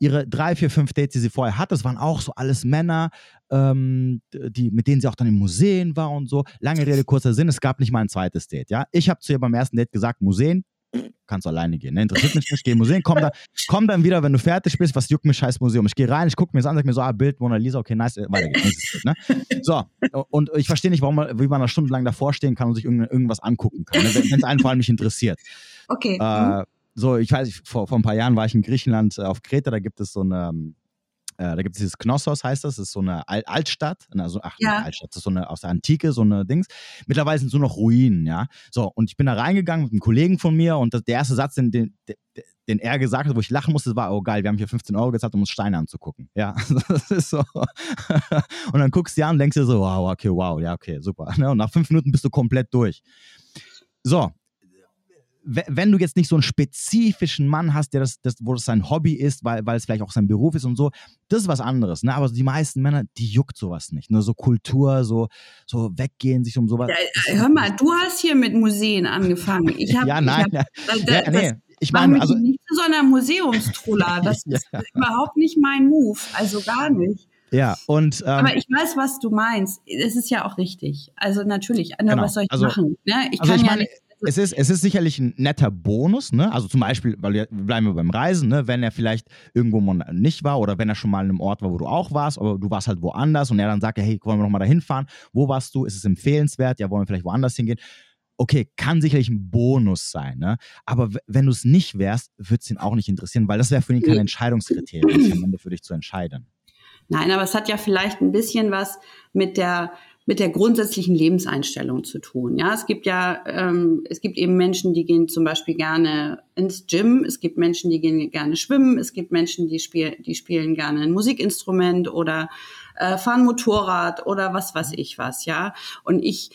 Ihre drei, vier, fünf Dates, die sie vorher hatte, das waren auch so alles Männer, ähm, die, mit denen sie auch dann in Museen war und so. Lange Rede, kurzer Sinn, es gab nicht mal ein zweites Date. Ja? Ich habe zu ihr beim ersten Date gesagt, Museen, kannst du alleine gehen. Ne? Interessiert mich nicht, geh in Museen, komm, da, komm dann wieder, wenn du fertig bist, was juckt mich scheiß Museum. Ich gehe rein, ich gucke mir das an, sag mir so, ah, Bild, Mona Lisa, okay, nice, äh, weiter geht's. Ne? So, und ich verstehe nicht, warum man, wie man da stundenlang davor stehen kann und sich irgendwas angucken kann, ne? wenn es einen vor allem nicht interessiert. Okay. Äh, so, ich weiß, vor, vor ein paar Jahren war ich in Griechenland äh, auf Kreta, da gibt es so eine, ähm, äh, da gibt es dieses Knossos, heißt das, das ist so eine Al Altstadt, also, ach, ja. Altstadt, das ist so eine aus der Antike, so eine Dings. Mittlerweile sind es nur noch Ruinen, ja. So, und ich bin da reingegangen mit einem Kollegen von mir und das, der erste Satz, den, den, den er gesagt hat, wo ich lachen musste, war, oh geil, wir haben hier 15 Euro gezahlt, um uns Steine anzugucken. Ja, das ist so. und dann guckst du an und denkst dir so, wow, okay, wow, ja, okay, super. Ne, und nach fünf Minuten bist du komplett durch. So, wenn du jetzt nicht so einen spezifischen Mann hast, der das, das, wo das sein Hobby ist, weil, weil es vielleicht auch sein Beruf ist und so, das ist was anderes. Ne? Aber die meisten Männer, die juckt sowas nicht. Ne? So Kultur, so, so weggehen, sich um sowas. Ja, hör mal, du hast hier mit Museen angefangen. Ich hab, ja, nein. Ich hab, das, ja, nee. Ich meine, also, nicht zu so einer Museumstruller. Das ja. ist überhaupt nicht mein Move. Also gar nicht. Ja, und. Ähm, Aber ich weiß, was du meinst. Es ist ja auch richtig. Also natürlich, genau. was soll ich also, machen? Ne? Ich also kann ich ja meine, nicht es ist, es ist sicherlich ein netter Bonus, ne? Also zum Beispiel, weil wir bleiben wir beim Reisen, ne? Wenn er vielleicht irgendwo mal nicht war oder wenn er schon mal in einem Ort war, wo du auch warst, aber du warst halt woanders und er dann sagt, hey, wollen wir noch mal dahin fahren? Wo warst du? Ist es empfehlenswert? Ja, wollen wir vielleicht woanders hingehen? Okay, kann sicherlich ein Bonus sein, ne? Aber wenn du es nicht wärst, würde es ihn auch nicht interessieren, weil das wäre für ihn kein Entscheidungskriterium, am Ende für dich zu entscheiden. Nein, aber es hat ja vielleicht ein bisschen was mit der mit der grundsätzlichen Lebenseinstellung zu tun. Ja, es gibt ja, ähm, es gibt eben Menschen, die gehen zum Beispiel gerne ins Gym. Es gibt Menschen, die gehen gerne schwimmen. Es gibt Menschen, die spielen, die spielen gerne ein Musikinstrument oder äh, fahren Motorrad oder was weiß ich was. Ja, und ich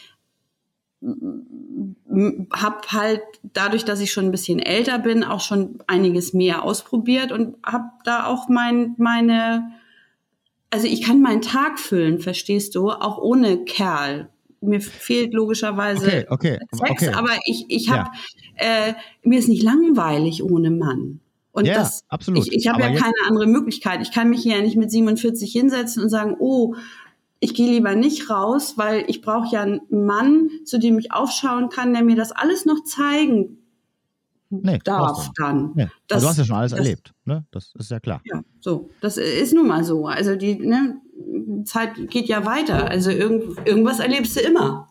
habe halt dadurch, dass ich schon ein bisschen älter bin, auch schon einiges mehr ausprobiert und habe da auch mein, meine also ich kann meinen Tag füllen, verstehst du, auch ohne Kerl. Mir fehlt logischerweise okay, okay, Sex, okay. aber ich, ich habe, ja. äh, mir ist nicht langweilig ohne Mann. Und ja, das, absolut. ich, ich habe ja keine andere Möglichkeit. Ich kann mich hier ja nicht mit 47 hinsetzen und sagen, oh, ich gehe lieber nicht raus, weil ich brauche ja einen Mann, zu dem ich aufschauen kann, der mir das alles noch zeigen nee, darf dann. Nee. Das, also du hast ja schon alles das, erlebt, ne? Das ist ja klar. Ja, so. Das ist nun mal so. Also die ne, Zeit geht ja weiter. Also irgend, irgendwas erlebst du immer.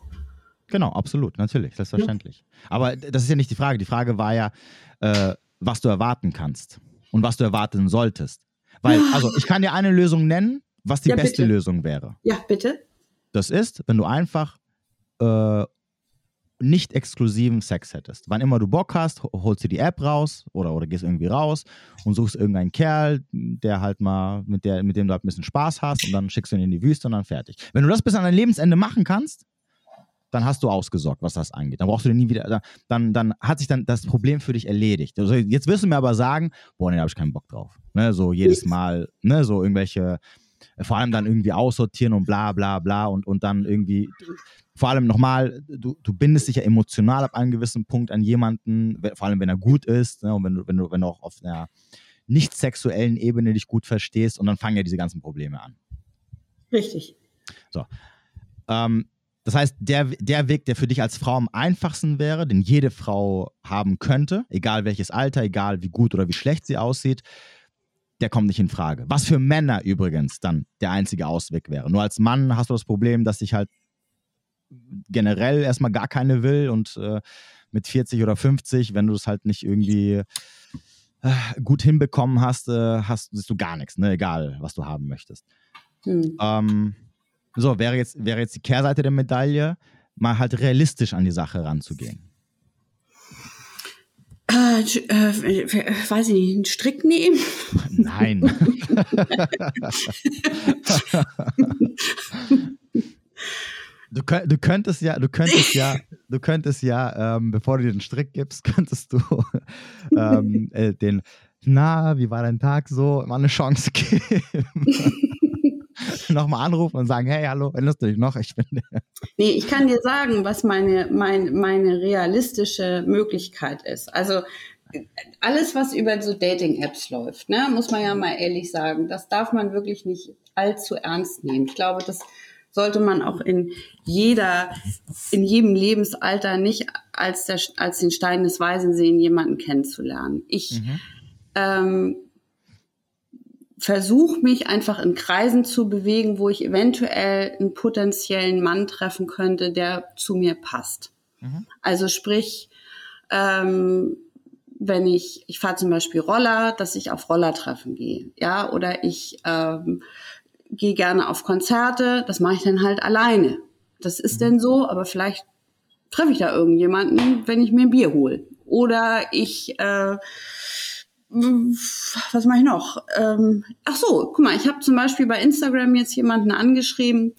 Genau, absolut, natürlich, selbstverständlich. Ja. Aber das ist ja nicht die Frage. Die Frage war ja, äh, was du erwarten kannst und was du erwarten solltest. Weil, also ich kann dir eine Lösung nennen, was die ja, beste bitte. Lösung wäre. Ja, bitte. Das ist, wenn du einfach äh, nicht exklusiven Sex hättest. Wann immer du Bock hast, holst du die App raus oder, oder gehst irgendwie raus und suchst irgendeinen Kerl, der halt mal, mit, der, mit dem du halt ein bisschen Spaß hast und dann schickst du ihn in die Wüste und dann fertig. Wenn du das bis an dein Lebensende machen kannst, dann hast du ausgesorgt, was das angeht. Dann brauchst du den nie wieder, dann, dann hat sich dann das Problem für dich erledigt. Also jetzt wirst du mir aber sagen, boah, nee, da habe ich keinen Bock drauf. Ne, so jedes Mal, ne, so irgendwelche vor allem dann irgendwie aussortieren und bla bla bla und, und dann irgendwie, vor allem nochmal, du, du bindest dich ja emotional ab einem gewissen Punkt an jemanden, vor allem wenn er gut ist ne, und wenn du, wenn, du, wenn du auch auf einer nicht sexuellen Ebene dich gut verstehst und dann fangen ja diese ganzen Probleme an. Richtig. So. Ähm, das heißt, der, der Weg, der für dich als Frau am einfachsten wäre, den jede Frau haben könnte, egal welches Alter, egal wie gut oder wie schlecht sie aussieht, der kommt nicht in Frage. Was für Männer übrigens dann der einzige Ausweg wäre. Nur als Mann hast du das Problem, dass ich halt generell erstmal gar keine will und äh, mit 40 oder 50, wenn du es halt nicht irgendwie äh, gut hinbekommen hast, äh, hast siehst du gar nichts, ne? egal was du haben möchtest. Hm. Ähm, so, wäre jetzt, wäre jetzt die Kehrseite der Medaille, mal halt realistisch an die Sache ranzugehen? Äh, äh, weiß ich nicht, einen Strick nehmen? Nein. du, du, könntest ja, du könntest ja, du könntest ja, ähm, bevor du dir den Strick gibst, könntest du ähm, äh, den, na, wie war dein Tag so, mal eine Chance geben. nochmal anrufen und sagen, hey, hallo, erinnerst du dich noch? Ich bin Nee, ich kann dir sagen, was meine, mein, meine realistische Möglichkeit ist. Also alles, was über so Dating-Apps läuft, ne, muss man ja mal ehrlich sagen, das darf man wirklich nicht allzu ernst nehmen. Ich glaube, das sollte man auch in jeder, in jedem Lebensalter nicht als, der, als den Stein des Weisen sehen, jemanden kennenzulernen. Ich mhm. ähm, versuche mich einfach in Kreisen zu bewegen, wo ich eventuell einen potenziellen Mann treffen könnte, der zu mir passt. Mhm. Also sprich, ähm, wenn ich, ich fahre zum Beispiel Roller, dass ich auf Rollertreffen gehe, ja, oder ich ähm, gehe gerne auf Konzerte, das mache ich dann halt alleine. Das ist mhm. denn so, aber vielleicht treffe ich da irgendjemanden, wenn ich mir ein Bier hole. Oder ich äh, was mache ich noch? Ähm, ach so, guck mal, ich habe zum Beispiel bei Instagram jetzt jemanden angeschrieben,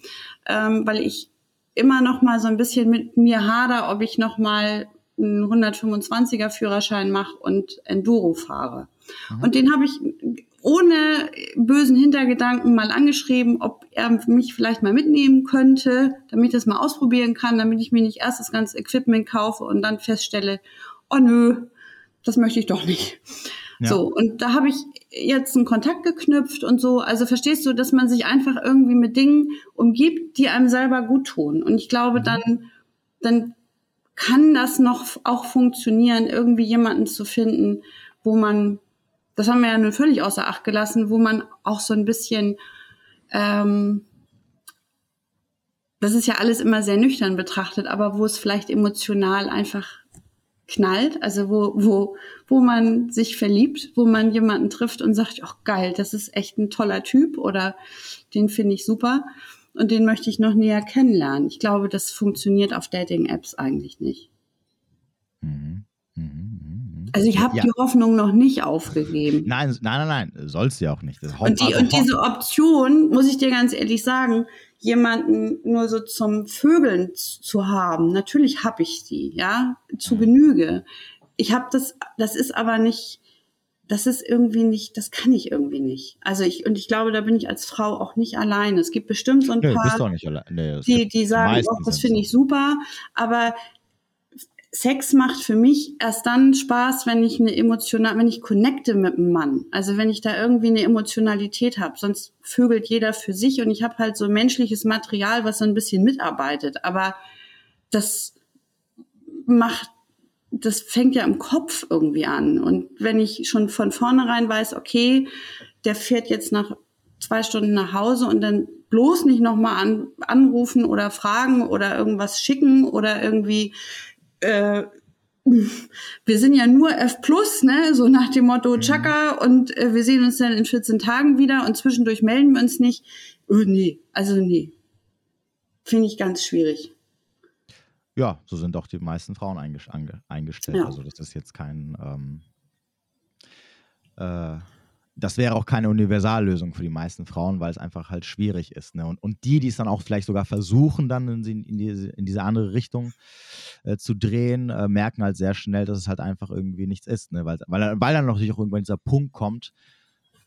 ähm, weil ich immer noch mal so ein bisschen mit mir hader, ob ich noch mal einen 125er Führerschein mache und Enduro fahre. Mhm. Und den habe ich ohne bösen Hintergedanken mal angeschrieben, ob er mich vielleicht mal mitnehmen könnte, damit ich das mal ausprobieren kann, damit ich mir nicht erst das ganze Equipment kaufe und dann feststelle, oh nö, das möchte ich doch nicht. Ja. So, und da habe ich jetzt einen Kontakt geknüpft und so. Also verstehst du, dass man sich einfach irgendwie mit Dingen umgibt, die einem selber gut tun. Und ich glaube, mhm. dann, dann kann das noch auch funktionieren, irgendwie jemanden zu finden, wo man, das haben wir ja nun völlig außer Acht gelassen, wo man auch so ein bisschen, ähm, das ist ja alles immer sehr nüchtern betrachtet, aber wo es vielleicht emotional einfach knallt, also wo, wo, wo man sich verliebt, wo man jemanden trifft und sagt, ach geil, das ist echt ein toller Typ oder den finde ich super und den möchte ich noch näher kennenlernen. Ich glaube, das funktioniert auf Dating-Apps eigentlich nicht. Mhm. Mhm. Also ich habe ja. die Hoffnung noch nicht aufgegeben. Nein, nein, nein, nein, sollst du ja auch nicht. und, die, und diese Option, muss ich dir ganz ehrlich sagen, jemanden nur so zum Vögeln zu haben. Natürlich habe ich die, ja, zu mhm. Genüge. Ich habe das, das ist aber nicht, das ist irgendwie nicht, das kann ich irgendwie nicht. Also ich, und ich glaube, da bin ich als Frau auch nicht alleine. Es gibt bestimmt so ein nee, paar, nee, die, die sagen, oh, das finde ich super, aber Sex macht für mich erst dann Spaß, wenn ich eine emotional, wenn ich connecte mit einem Mann. Also wenn ich da irgendwie eine Emotionalität habe. Sonst vögelt jeder für sich und ich habe halt so menschliches Material, was so ein bisschen mitarbeitet. Aber das macht, das fängt ja im Kopf irgendwie an. Und wenn ich schon von vornherein weiß, okay, der fährt jetzt nach zwei Stunden nach Hause und dann bloß nicht nochmal an, anrufen oder fragen oder irgendwas schicken oder irgendwie äh, wir sind ja nur F plus, ne, so nach dem Motto mhm. Chaka und äh, wir sehen uns dann in 14 Tagen wieder und zwischendurch melden wir uns nicht. Oh, nee, also nee. Finde ich ganz schwierig. Ja, so sind auch die meisten Frauen eingestellt. Ja. Also das ist jetzt kein ähm, äh, das wäre auch keine Universallösung für die meisten Frauen, weil es einfach halt schwierig ist. Ne? Und, und die, die es dann auch vielleicht sogar versuchen, dann in, in, diese, in diese andere Richtung äh, zu drehen, äh, merken halt sehr schnell, dass es halt einfach irgendwie nichts ist. Ne? Weil, weil, weil dann natürlich auch irgendwann dieser Punkt kommt,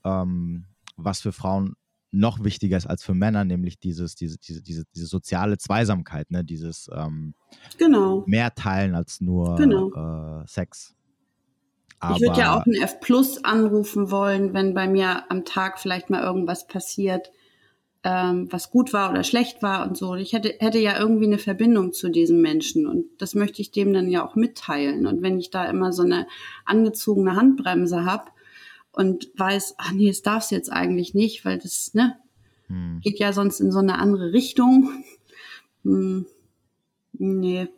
ähm, was für Frauen noch wichtiger ist als für Männer, nämlich dieses, diese, diese, diese, diese soziale Zweisamkeit, ne? dieses ähm, genau. mehr teilen als nur genau. äh, Sex. Aber ich würde ja auch einen F Plus anrufen wollen, wenn bei mir am Tag vielleicht mal irgendwas passiert, ähm, was gut war oder schlecht war und so. Ich hätte, hätte ja irgendwie eine Verbindung zu diesem Menschen und das möchte ich dem dann ja auch mitteilen. Und wenn ich da immer so eine angezogene Handbremse habe und weiß, ach nee, es darf es jetzt eigentlich nicht, weil das, ne, hm. geht ja sonst in so eine andere Richtung. Hm. Nee.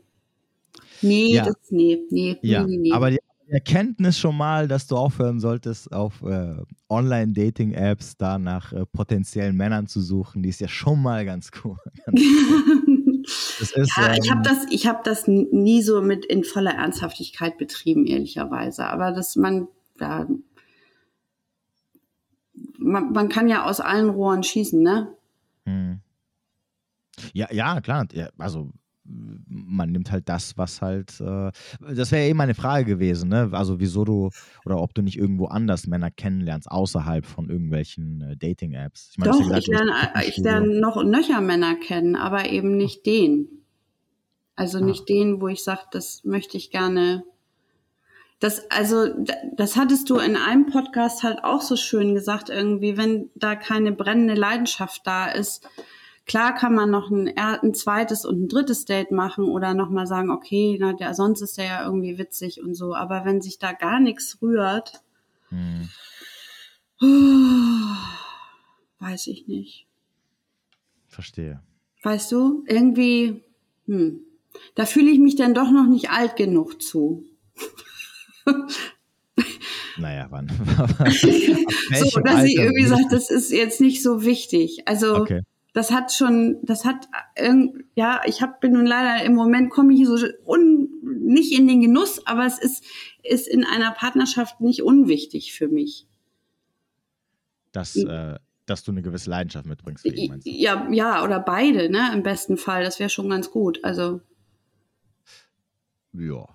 Nee, ja. das, nee, nee, ja. nee, nee. Aber die Erkenntnis schon mal, dass du aufhören solltest, auf äh, Online-Dating-Apps da nach äh, potenziellen Männern zu suchen, die ist ja schon mal ganz cool. ist, ja, ich habe ähm, das, ich habe das nie so mit in voller Ernsthaftigkeit betrieben, ehrlicherweise. Aber dass man, ja, man, man kann ja aus allen Rohren schießen, ne? Hm. Ja, ja, klar. Also man nimmt halt das, was halt. Äh, das wäre ja eben meine Frage gewesen, ne? Also wieso du oder ob du nicht irgendwo anders Männer kennenlernst, außerhalb von irgendwelchen äh, Dating-Apps. Ich mein, Doch, ja gesagt, ich lerne, ich lerne noch nöcher Männer kennen, aber eben nicht den. Also ah. nicht den, wo ich sage, das möchte ich gerne. Das, also, das hattest du in einem Podcast halt auch so schön gesagt, irgendwie, wenn da keine brennende Leidenschaft da ist, Klar kann man noch ein, ein zweites und ein drittes Date machen oder nochmal sagen, okay, na, der, sonst ist der ja irgendwie witzig und so. Aber wenn sich da gar nichts rührt, hm. oh, weiß ich nicht. Verstehe. Weißt du, irgendwie, hm, da fühle ich mich dann doch noch nicht alt genug zu. Naja, wann? so, dass sie irgendwie sagt, das ist jetzt nicht so wichtig. Also okay das hat schon, das hat, ja, ich hab, bin nun leider im Moment komme ich so un, nicht in den Genuss, aber es ist, ist in einer Partnerschaft nicht unwichtig für mich. Dass, äh, dass du eine gewisse Leidenschaft mitbringst. Für ihn, meinst du? Ja, ja, oder beide, ne, im besten Fall. Das wäre schon ganz gut. Also. Ja,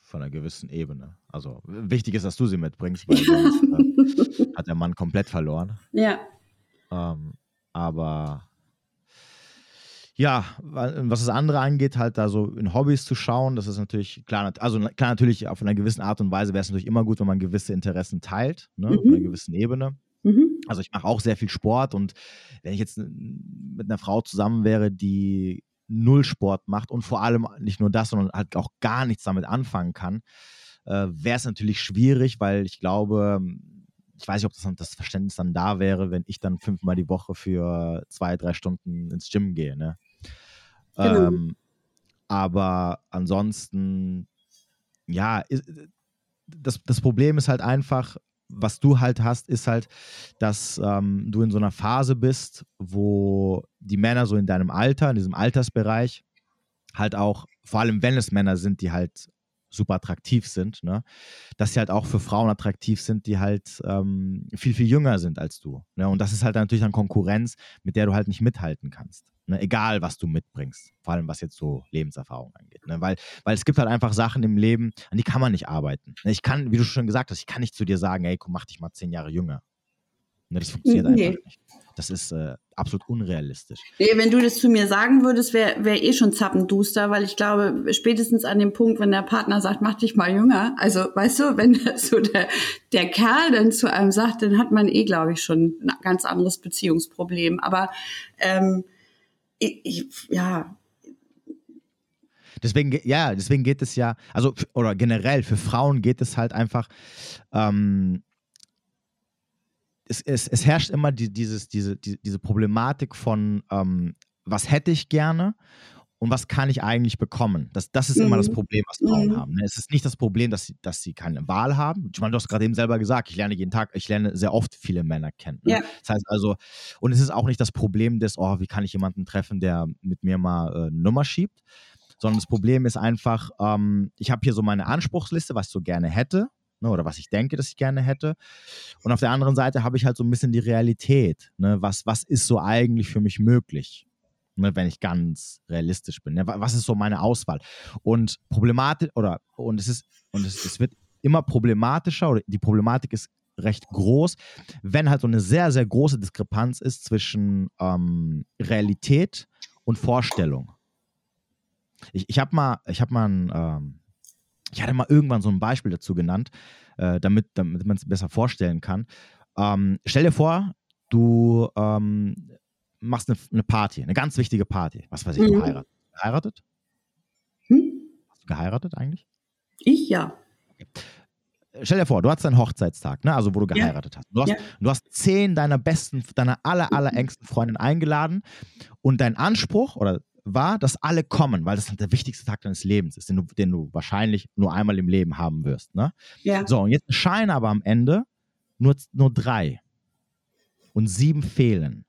von einer gewissen Ebene. Also wichtig ist, dass du sie mitbringst, weil sonst äh, hat der Mann komplett verloren. Ja. Ähm, aber ja, was das andere angeht, halt da so in Hobbys zu schauen, das ist natürlich klar, also klar natürlich auf einer gewissen Art und Weise wäre es natürlich immer gut, wenn man gewisse Interessen teilt, ne, mhm. auf einer gewissen Ebene. Mhm. Also ich mache auch sehr viel Sport und wenn ich jetzt mit einer Frau zusammen wäre, die null Sport macht und vor allem nicht nur das, sondern halt auch gar nichts damit anfangen kann, äh, wäre es natürlich schwierig, weil ich glaube, ich weiß nicht, ob das, das Verständnis dann da wäre, wenn ich dann fünfmal die Woche für zwei, drei Stunden ins Gym gehe. Ne? Genau. Ähm, aber ansonsten, ja, das, das Problem ist halt einfach, was du halt hast, ist halt, dass ähm, du in so einer Phase bist, wo die Männer so in deinem Alter, in diesem Altersbereich, halt auch, vor allem wenn es Männer sind, die halt super attraktiv sind, ne? dass sie halt auch für Frauen attraktiv sind, die halt ähm, viel, viel jünger sind als du. Ne? Und das ist halt natürlich dann Konkurrenz, mit der du halt nicht mithalten kannst. Ne? Egal, was du mitbringst. Vor allem, was jetzt so Lebenserfahrung angeht. Ne? Weil, weil es gibt halt einfach Sachen im Leben, an die kann man nicht arbeiten. Ne? Ich kann, wie du schon gesagt hast, ich kann nicht zu dir sagen, ey, komm, mach dich mal zehn Jahre jünger. Ne? Das funktioniert nee. einfach nicht. Das ist äh, absolut unrealistisch. Nee, wenn du das zu mir sagen würdest, wäre wär eh schon zappenduster, weil ich glaube, spätestens an dem Punkt, wenn der Partner sagt, mach dich mal jünger, also weißt du, wenn so der, der Kerl dann zu einem sagt, dann hat man eh, glaube ich, schon ein ganz anderes Beziehungsproblem. Aber ähm, ich, ich, ja, Deswegen, ja, deswegen geht es ja, also, oder generell für Frauen geht es halt einfach, ähm, es, es, es herrscht immer die, dieses, diese, die, diese Problematik von, ähm, was hätte ich gerne und was kann ich eigentlich bekommen? Das, das ist mhm. immer das mhm. Problem, was Frauen mhm. haben. Ne? Es ist nicht das Problem, dass sie, dass sie keine Wahl haben. Ich meine, du hast gerade eben selber gesagt, ich lerne jeden Tag, ich lerne sehr oft viele Männer kennen. Ne? Ja. Das heißt also, und es ist auch nicht das Problem des, oh, wie kann ich jemanden treffen, der mit mir mal äh, eine Nummer schiebt, sondern das Problem ist einfach, ähm, ich habe hier so meine Anspruchsliste, was ich so gerne hätte ne, oder was ich denke, dass ich gerne hätte. Und auf der anderen Seite habe ich halt so ein bisschen die Realität. Ne, was, was ist so eigentlich für mich möglich? Ne, wenn ich ganz realistisch bin. Ne, was ist so meine Auswahl? Und problematisch, oder, und es ist, und es, es wird immer problematischer, oder die Problematik ist recht groß, wenn halt so eine sehr, sehr große Diskrepanz ist zwischen ähm, Realität und Vorstellung. Ich, ich habe mal, ich habe mal ein, ähm, ich hatte mal irgendwann so ein Beispiel dazu genannt, äh, damit, damit man es besser vorstellen kann. Ähm, stell dir vor, du ähm, machst eine, eine, Party, eine ganz wichtige Party. Was weiß ich, mhm. du heiratet. Geheiratet? Hm? Hast du geheiratet eigentlich? Ich ja. Okay. Stell dir vor, du hast deinen Hochzeitstag, ne? also wo du geheiratet ja. hast. Du hast, ja. du hast zehn deiner besten, deiner aller, aller engsten Freundinnen eingeladen und dein Anspruch oder war, dass alle kommen, weil das halt der wichtigste Tag deines Lebens ist, den du, den du wahrscheinlich nur einmal im Leben haben wirst. Ne? Ja. So, und jetzt scheinen aber am Ende nur, nur drei und sieben fehlen.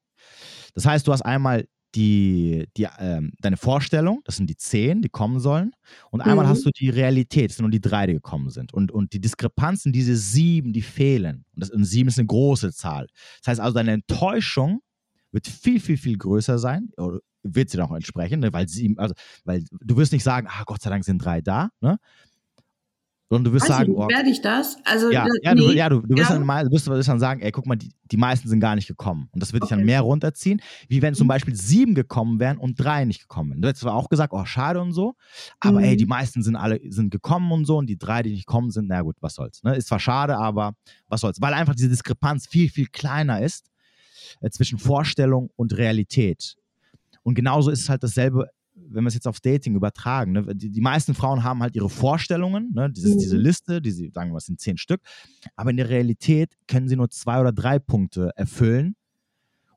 Das heißt, du hast einmal die, die, ähm, deine Vorstellung, das sind die zehn, die kommen sollen, und einmal Mhm. hast du die Realität, das sind nur die drei, die gekommen sind. Und, und die Diskrepanzen, diese sieben, die fehlen. Und, das, und sieben ist eine große Zahl. Das heißt also, deine Enttäuschung wird viel, viel, viel größer sein, oder wird sie dann auch entsprechen, ne? weil sieben, also, weil du wirst nicht sagen, ah, Gott sei Dank sind drei da, ne? Sondern du wirst ich sagen, oh, werde ich das? Also, ja, äh, ja, du, nee. ja, du, du, wirst Ja. Dann mal, du wirst du dann sagen, ey, guck mal, die, die meisten sind gar nicht gekommen. Und das wird dich dann Okay. mehr runterziehen, wie wenn zum Mhm. Beispiel sieben gekommen wären und drei nicht gekommen wären. Du hättest zwar auch gesagt, oh, schade und so, aber ey, Mhm. die meisten sind alle sind gekommen und so und die drei, die nicht kommen sind, na gut, was soll's. Ne? Ist zwar schade, aber was soll's. Weil einfach diese Diskrepanz viel, viel kleiner ist äh, zwischen Vorstellung und Realität. Und genauso ist es halt dasselbe, wenn wir es jetzt auf Dating übertragen. Ne? Die, die meisten Frauen haben halt ihre Vorstellungen, ne? Dieses, Mhm. diese Liste, die sie sagen wir, es sind zehn Stück, aber in der Realität können sie nur zwei oder drei Punkte erfüllen.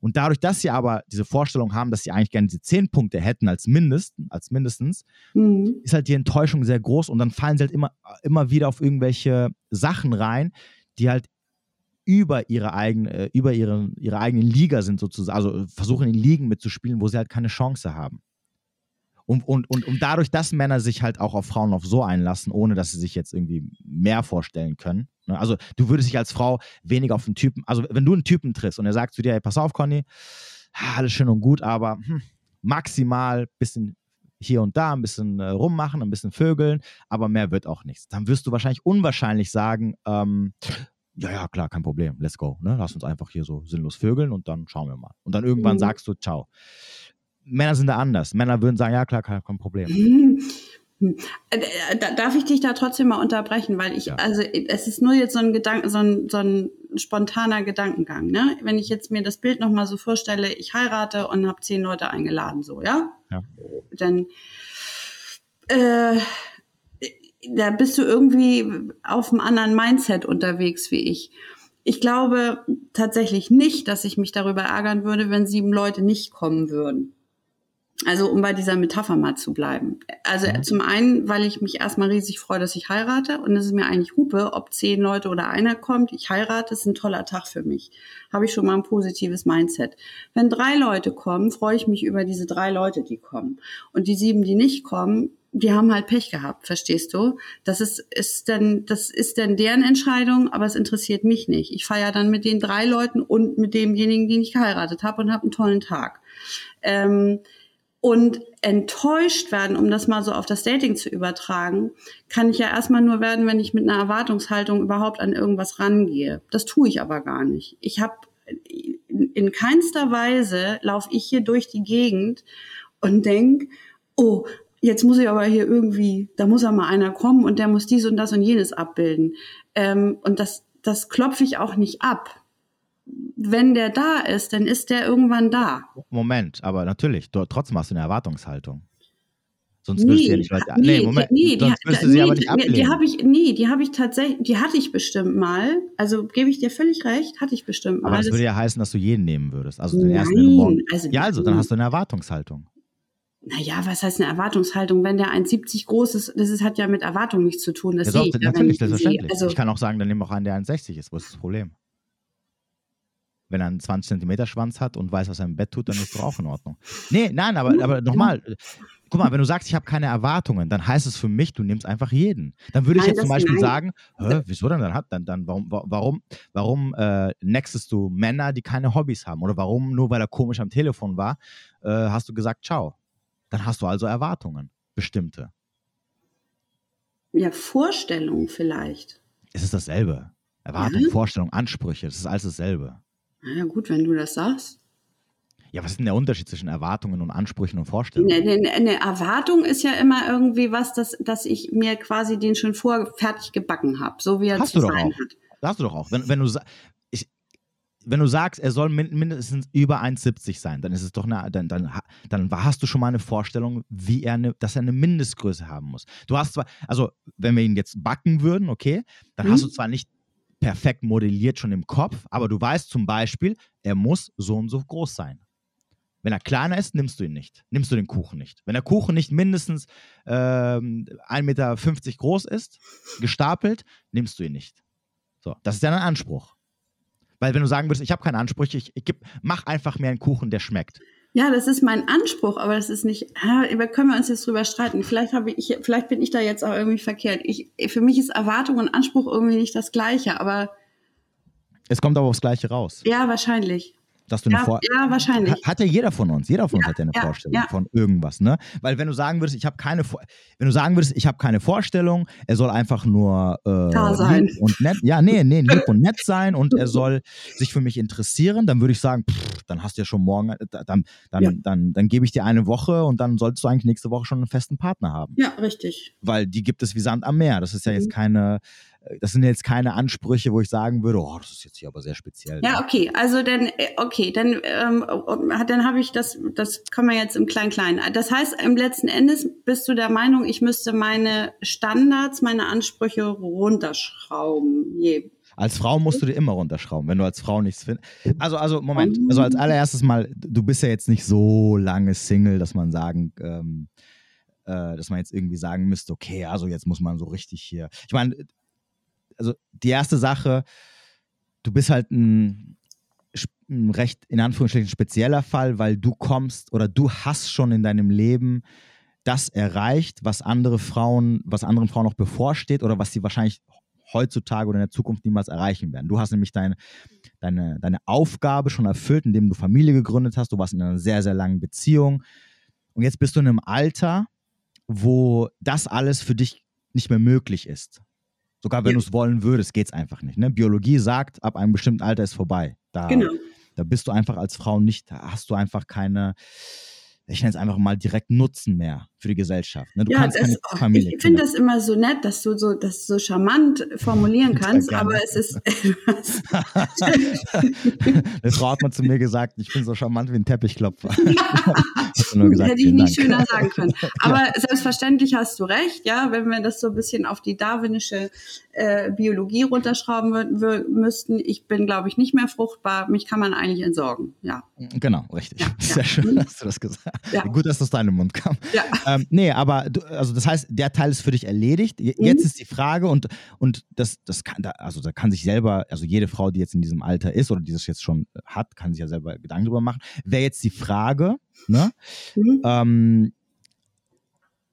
Und dadurch, dass sie aber diese Vorstellung haben, dass sie eigentlich gerne diese zehn Punkte hätten als, Mindest, als mindestens, Mhm. ist halt die Enttäuschung sehr groß und dann fallen sie halt immer, immer wieder auf irgendwelche Sachen rein, die halt über ihre eigene, äh, über ihre, ihre eigene Liga sind sozusagen, also versuchen in Ligen mitzuspielen, wo sie halt keine Chance haben. Und, und, und, und dadurch, dass Männer sich halt auch auf Frauen auf so einlassen, ohne dass sie sich jetzt irgendwie mehr vorstellen können. Ne? Also du würdest dich als Frau weniger auf einen Typen, also wenn du einen Typen triffst und er sagt zu dir, hey, pass auf, Conny, alles schön und gut, aber hm, maximal bisschen hier und da ein bisschen äh, rummachen, ein bisschen vögeln, aber mehr wird auch nichts. Dann wirst du wahrscheinlich unwahrscheinlich sagen, ähm, ja, ja, klar, kein Problem, let's go. Ne? Lass uns einfach hier so sinnlos vögeln und dann schauen wir mal. Und dann irgendwann Mhm. sagst du, ciao. Männer sind da anders. Männer würden sagen, ja, klar, kein, kein Problem. Äh, da- Darf ich dich da trotzdem mal unterbrechen, weil ich, Ja. also es ist nur jetzt so ein Gedanke, so ein, so ein spontaner Gedankengang, ne? Wenn ich jetzt mir das Bild nochmal so vorstelle, ich heirate und habe zehn Leute eingeladen, so, ja? Ja. Dann äh, da bist du irgendwie auf einem anderen Mindset unterwegs wie ich. Ich glaube tatsächlich nicht, dass ich mich darüber ärgern würde, wenn sieben Leute nicht kommen würden. Also um bei dieser Metapher mal zu bleiben. Also Mhm. zum einen, weil ich mich erstmal riesig freue, dass ich heirate und es ist mir eigentlich Hupe, ob zehn Leute oder einer kommt. Ich heirate, ist ein toller Tag für mich. Habe ich schon mal ein positives Mindset. Wenn drei Leute kommen, freue ich mich über diese drei Leute, die kommen. Und die sieben, die nicht kommen, die haben halt Pech gehabt, verstehst du? Das ist, ist dann, das ist dann deren Entscheidung, aber es interessiert mich nicht. Ich feiere dann mit den drei Leuten und mit demjenigen, den ich geheiratet habe und habe einen tollen Tag. Ähm, und enttäuscht werden, um das mal so auf das Dating zu übertragen, kann ich ja erstmal nur werden, wenn ich mit einer Erwartungshaltung überhaupt an irgendwas rangehe. Das tue ich aber gar nicht. Ich habe in, in keinster Weise laufe ich hier durch die Gegend und denk, oh, jetzt muss ich aber hier irgendwie, da muss ja mal einer kommen und der muss dies und das und jenes abbilden. Ähm, und das, das klopfe ich auch nicht ab. Wenn der da ist, dann ist der irgendwann da. Moment, aber natürlich, du, trotzdem hast du eine Erwartungshaltung. Sonst würdest du ja nicht weiter. Nee, Moment. nee, sonst die, wirst du nee, sie aber nicht ablehnen. Die habe ich, nee, die habe ich tatsächlich, die hatte ich bestimmt mal. Also gebe ich dir völlig recht, hatte ich bestimmt mal. aber das Das- würde ja heißen, dass du jeden nehmen würdest. Also den ersten, den du Nein, morgen. also Ja, also, dann hast du eine Erwartungshaltung. Naja, was heißt eine Erwartungshaltung? Wenn der 1,70 groß ist, das ist, hat ja mit Erwartung nichts zu tun. Das Ja, sehe doch, ich ja, natürlich, sehe. selbstverständlich. Also, ich kann auch sagen, dann nimm auch einen, der 1,60 ist. Wo ist das Problem? Wenn er einen 20 Zentimeter Schwanz hat und weiß, was er im Bett tut, dann ist doch auch in Ordnung. Nee, nein, aber, aber nochmal. Guck mal, wenn du sagst, ich habe keine Erwartungen, dann heißt es für mich, du nimmst einfach jeden. Dann würde ich Nein, jetzt zum das- Beispiel nein. sagen, wieso denn? Dann hat dann, dann warum, warum, warum äh, nextest du Männer, die keine Hobbys haben? Oder warum, nur weil er komisch am Telefon war, äh, hast du gesagt, ciao. Dann hast du also Erwartungen, bestimmte. ja, Vorstellung vielleicht. Es ist dasselbe. Erwartung, Ja? Vorstellung, Ansprüche, das ist alles dasselbe. Na ja, gut, wenn du das sagst. Ja, was ist denn der Unterschied zwischen Erwartungen und Ansprüchen und Vorstellungen? Eine, eine, eine Erwartung ist ja immer irgendwie was, dass, dass ich mir quasi den schon vor fertig gebacken habe, so wie er Hast zu du doch sein auch. hat. Das hast du doch auch. Wenn, wenn, du, wenn du sagst, er soll min mindestens über 1,70 sein, dann ist es doch eine, dann, dann, dann hast du schon mal eine Vorstellung, wie er eine, dass er eine Mindestgröße haben muss. Du hast zwar, also wenn wir ihn jetzt backen würden, okay, dann Mhm. hast du zwar nicht perfekt modelliert schon im Kopf, aber du weißt zum Beispiel, er muss so und so groß sein. Wenn er kleiner ist, nimmst du ihn nicht. Nimmst du den Kuchen nicht. Wenn der Kuchen nicht mindestens ähm, 1,50 Meter groß ist, gestapelt, nimmst du ihn nicht. So, das ist ja ein Anspruch. Weil wenn du sagen würdest, ich habe keinen Anspruch, ich, ich geb, mach einfach mehr einen Kuchen, der schmeckt. Ja, das ist mein Anspruch, aber das ist nicht, über können wir uns jetzt drüber streiten. Vielleicht habe ich, vielleicht bin ich da jetzt auch irgendwie verkehrt. Ich, für mich ist Erwartung und Anspruch irgendwie nicht das Gleiche, aber. Es kommt aber aufs Gleiche raus. Ja, wahrscheinlich dass du eine ja, Vor ja, wahrscheinlich. Hat ja jeder von uns. Jeder von uns hat ja eine Vorstellung von irgendwas, ne? Weil wenn du sagen würdest, ich habe keine wenn du sagen würdest, ich habe keine Vorstellung, er soll einfach nur äh, da sein. und nett, ja, nee, nee, lieb und nett sein und er soll sich für mich interessieren, dann würde ich sagen, pff, dann hast du ja schon morgen, äh, dann, dann, dann, dann, dann gebe ich dir eine Woche und dann solltest du eigentlich nächste Woche schon einen festen Partner haben. Ja, richtig. Weil die gibt es wie Sand am Meer. Das ist ja jetzt mhm. keine, das sind jetzt keine Ansprüche, wo ich sagen würde, oh, das ist jetzt hier aber sehr speziell. Ja, okay, also dann, äh, okay, dann, ähm, dann habe ich das, das kann man jetzt im Klein-Klein. Das heißt, im letzten Endes bist du der Meinung, ich müsste meine Standards, meine Ansprüche runterschrauben. Je. Als Frau musst du dir immer runterschrauben, wenn du als Frau nichts findest. Also, also, Moment, also als allererstes mal, du bist ja jetzt nicht so lange Single, dass man sagen, ähm, äh, dass man jetzt irgendwie sagen müsste, okay, also jetzt muss man so richtig hier. Ich meine, also die erste Sache, du bist halt ein, ein recht in Anführungsstrichen spezieller Fall, weil du kommst oder du hast schon in deinem Leben das erreicht, was andere Frauen, was anderen Frauen noch bevorsteht oder was sie wahrscheinlich heutzutage oder in der Zukunft niemals erreichen werden. Du hast nämlich deine, deine, deine Aufgabe schon erfüllt, indem du Familie gegründet hast. Du warst in einer sehr, sehr langen Beziehung. Und jetzt bist du in einem Alter, wo das alles für dich nicht mehr möglich ist. Sogar wenn ja. du es wollen würdest, geht es einfach nicht. Ne? Biologie sagt, ab einem bestimmten Alter ist vorbei. Da, genau. da bist du einfach als Frau nicht, hast du einfach keine, ich nenne es einfach mal direkt Nutzen mehr für die Gesellschaft. Ne? Du ja, kannst das, keine Familie ich finde das immer so nett, dass du so das so charmant formulieren kannst, aber es ist. Eine Frau hat mal zu mir gesagt, ich bin so charmant wie ein Teppichklopfer. gesagt, Hätte ich nicht schöner sagen können. Aber ja. selbstverständlich hast du recht, ja, wenn wir das so ein bisschen auf die darwinische äh, Biologie runterschrauben müssten. Ich bin, glaube ich, nicht mehr fruchtbar. Mich kann man eigentlich entsorgen, ja. Genau, richtig. Ja, Sehr schön, hast du das gesagt. Gut, dass das aus deinem Mund kam. Ja. Ähm, nee, aber du, also das heißt, der Teil ist für dich erledigt. Jetzt mhm. ist die Frage und, und das, das kann, da, also da kann sich selber, also jede Frau, die jetzt in diesem Alter ist oder die das jetzt schon hat, kann sich ja selber Gedanken drüber machen. Wäre jetzt die Frage, ne? Mhm. Ähm,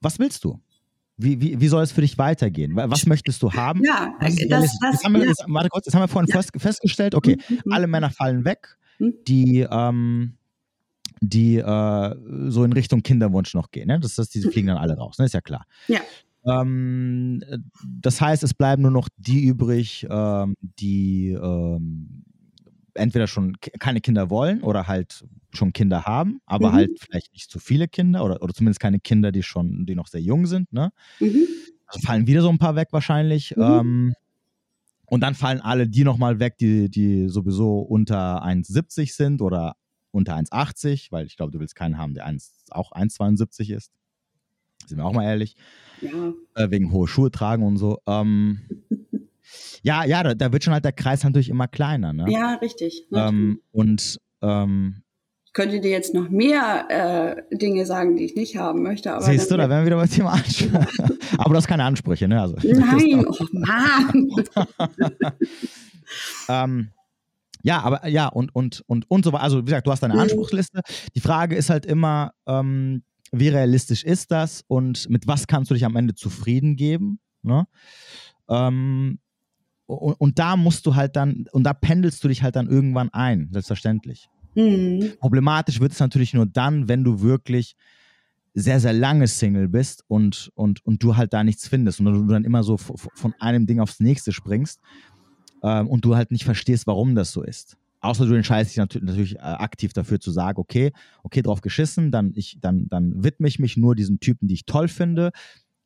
was willst du? Wie, wie, wie soll es für dich weitergehen? Was möchtest du haben? Ja, das, das, das, haben wir, ja. Jetzt, warte kurz, jetzt haben wir vorhin ja. fest, festgestellt, okay, mhm. mhm. alle Männer fallen weg, mhm. die ähm, die äh, so in Richtung Kinderwunsch noch gehen. Ne? Das, das, die fliegen dann alle raus, ne? ist ja klar. Ja. Ähm, das heißt, es bleiben nur noch die übrig, ähm, die ähm, entweder schon keine Kinder wollen oder halt schon Kinder haben, aber mhm. halt vielleicht nicht zu viele Kinder oder, oder zumindest keine Kinder, die schon, die noch sehr jung sind. Ne? Mhm. Also fallen wieder so ein paar weg wahrscheinlich. Mhm. Ähm, und dann fallen alle die nochmal weg, die, die sowieso unter 1,70 sind oder unter 1,80, weil ich glaube, du willst keinen haben, der 1, auch 1,72 ist. Sind wir auch mal ehrlich. Ja. Äh, wegen hohe Schuhe tragen und so. Ähm, ja, ja, da, da, wird schon halt der Kreis natürlich immer kleiner. Ne? Ja, richtig. Ähm, und ähm, ich könnte dir jetzt noch mehr äh, Dinge sagen, die ich nicht haben möchte. Aber Siehst du, da wären wir wieder beim Thema Ansprüche. aber du hast keine Ansprüche, ne? Also, Nein, oh Mann. ähm, ja, aber ja, und, und, und, und so weiter. Also, wie gesagt, du hast deine mhm. Anspruchsliste. Die Frage ist halt immer, ähm, wie realistisch ist das und mit was kannst du dich am Ende zufrieden geben? Ne? Ähm, und, und, da musst du halt dann, und da pendelst du dich halt dann irgendwann ein, selbstverständlich. Mhm. Problematisch wird es natürlich nur dann, wenn du wirklich sehr, sehr lange Single bist und, und, und du halt da nichts findest und du dann immer so von einem Ding aufs nächste springst ähm, und du halt nicht verstehst, warum das so ist. Außer du entscheidest dich natürlich, natürlich äh, aktiv dafür zu sagen, okay, okay, drauf geschissen, dann, ich, dann, dann widme ich mich nur diesen Typen, die ich toll finde.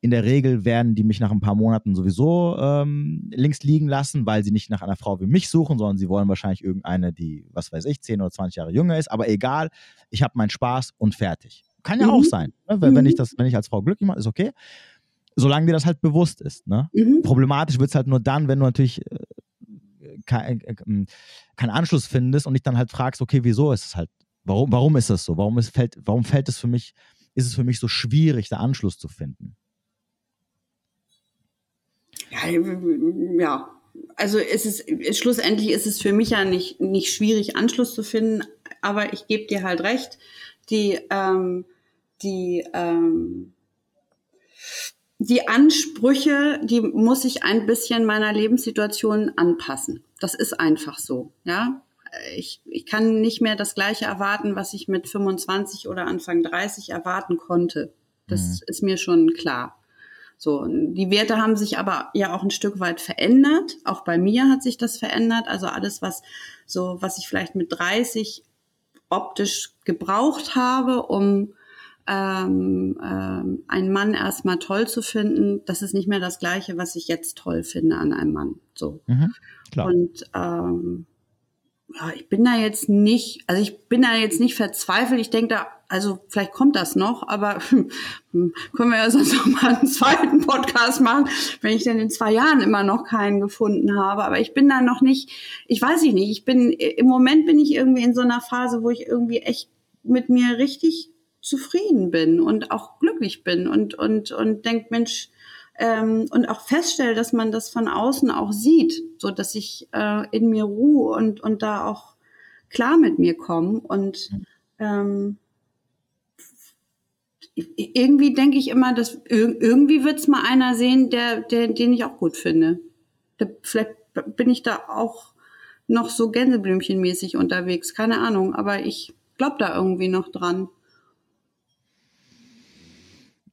In der Regel werden die mich nach ein paar Monaten sowieso ähm, links liegen lassen, weil sie nicht nach einer Frau wie mich suchen, sondern sie wollen wahrscheinlich irgendeine, die, was weiß ich, 10 oder 20 Jahre jünger ist. Aber egal, ich habe meinen Spaß und fertig. Kann ja mhm. auch sein. Ne? Wenn, wenn, ich das, wenn ich als Frau glücklich mache, ist okay. Solange dir das halt bewusst ist. Ne? Mhm. Problematisch wird es halt nur dann, wenn du natürlich äh, keinen kein Anschluss findest und dich dann halt fragst, okay, wieso ist es halt, Warum, warum ist das so? Warum, ist, fällt, warum fällt es für mich, ist es für mich so schwierig, da Anschluss zu finden? Ja, ja. also es ist, schlussendlich ist es für mich ja nicht, nicht schwierig, Anschluss zu finden, aber ich gebe dir halt recht, die, ähm, die, ähm, die Ansprüche, die muss ich ein bisschen meiner Lebenssituation anpassen. Das ist einfach so, ja. Ich, ich kann nicht mehr das Gleiche erwarten, was ich mit 25 oder Anfang 30 erwarten konnte. Das mhm. ist mir schon klar. So, die Werte haben sich aber ja auch ein Stück weit verändert. Auch bei mir hat sich das verändert. Also alles, was so, was ich vielleicht mit 30 optisch gebraucht habe, um ähm, ähm, einen Mann erstmal toll zu finden, das ist nicht mehr das Gleiche, was ich jetzt toll finde an einem Mann. So. Mhm, Und ähm, ja, ich bin da jetzt nicht, also ich bin da jetzt nicht verzweifelt. Ich denke da, also vielleicht kommt das noch, aber hm, können wir ja sonst noch mal einen zweiten Podcast machen, wenn ich denn in zwei Jahren immer noch keinen gefunden habe. Aber ich bin da noch nicht, ich weiß nicht, ich bin, im Moment bin ich irgendwie in so einer Phase, wo ich irgendwie echt mit mir richtig zufrieden bin und auch glücklich bin und, und, und denkt, Mensch, ähm, und auch feststelle, dass man das von außen auch sieht, so dass ich äh, in mir ruhe und, und da auch klar mit mir komme und ähm, irgendwie denke ich immer, dass irgendwie wird es mal einer sehen, der, der, den ich auch gut finde. Vielleicht bin ich da auch noch so Gänseblümchenmäßig unterwegs, keine Ahnung, aber ich glaube da irgendwie noch dran.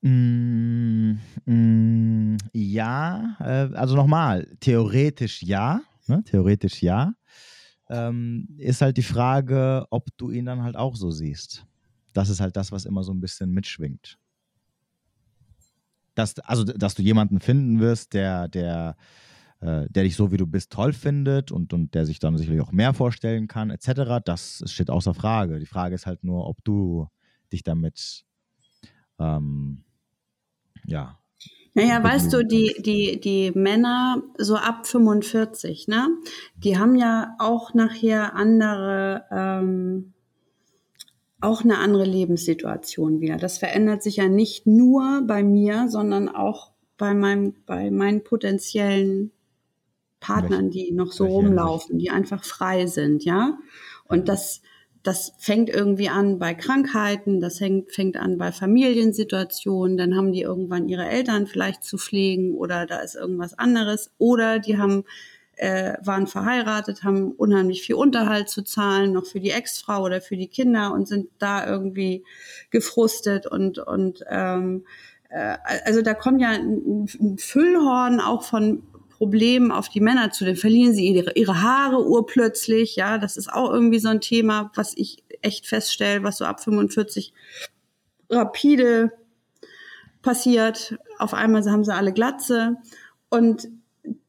Mm, mm, ja, äh, also nochmal, theoretisch ja, ne? theoretisch ja. Ähm, ist halt die Frage, ob du ihn dann halt auch so siehst. Das ist halt das, was immer so ein bisschen mitschwingt. Dass, also, dass du jemanden finden wirst, der, der, äh, der dich so wie du bist toll findet und, und der sich dann sicherlich auch mehr vorstellen kann, etc., das steht außer Frage. Die Frage ist halt nur, ob du dich damit ähm, ja. Naja, weißt du, die, die, die Männer so ab 45, ne, die haben ja auch nachher andere, ähm, auch eine andere Lebenssituation wieder. Das verändert sich ja nicht nur bei mir, sondern auch bei meinem, bei meinen potenziellen Partnern, die noch so rumlaufen, die einfach frei sind, ja. Und das, das fängt irgendwie an bei Krankheiten, das hängt, fängt an bei Familiensituationen, dann haben die irgendwann ihre Eltern vielleicht zu pflegen oder da ist irgendwas anderes. Oder die haben äh, waren verheiratet, haben unheimlich viel Unterhalt zu zahlen, noch für die Ex-Frau oder für die Kinder und sind da irgendwie gefrustet und und ähm, äh, also da kommt ja ein Füllhorn auch von Problem auf die Männer zu, dann verlieren sie ihre, ihre Haare urplötzlich, ja, das ist auch irgendwie so ein Thema, was ich echt feststelle, was so ab 45 rapide passiert. Auf einmal haben sie alle Glatze und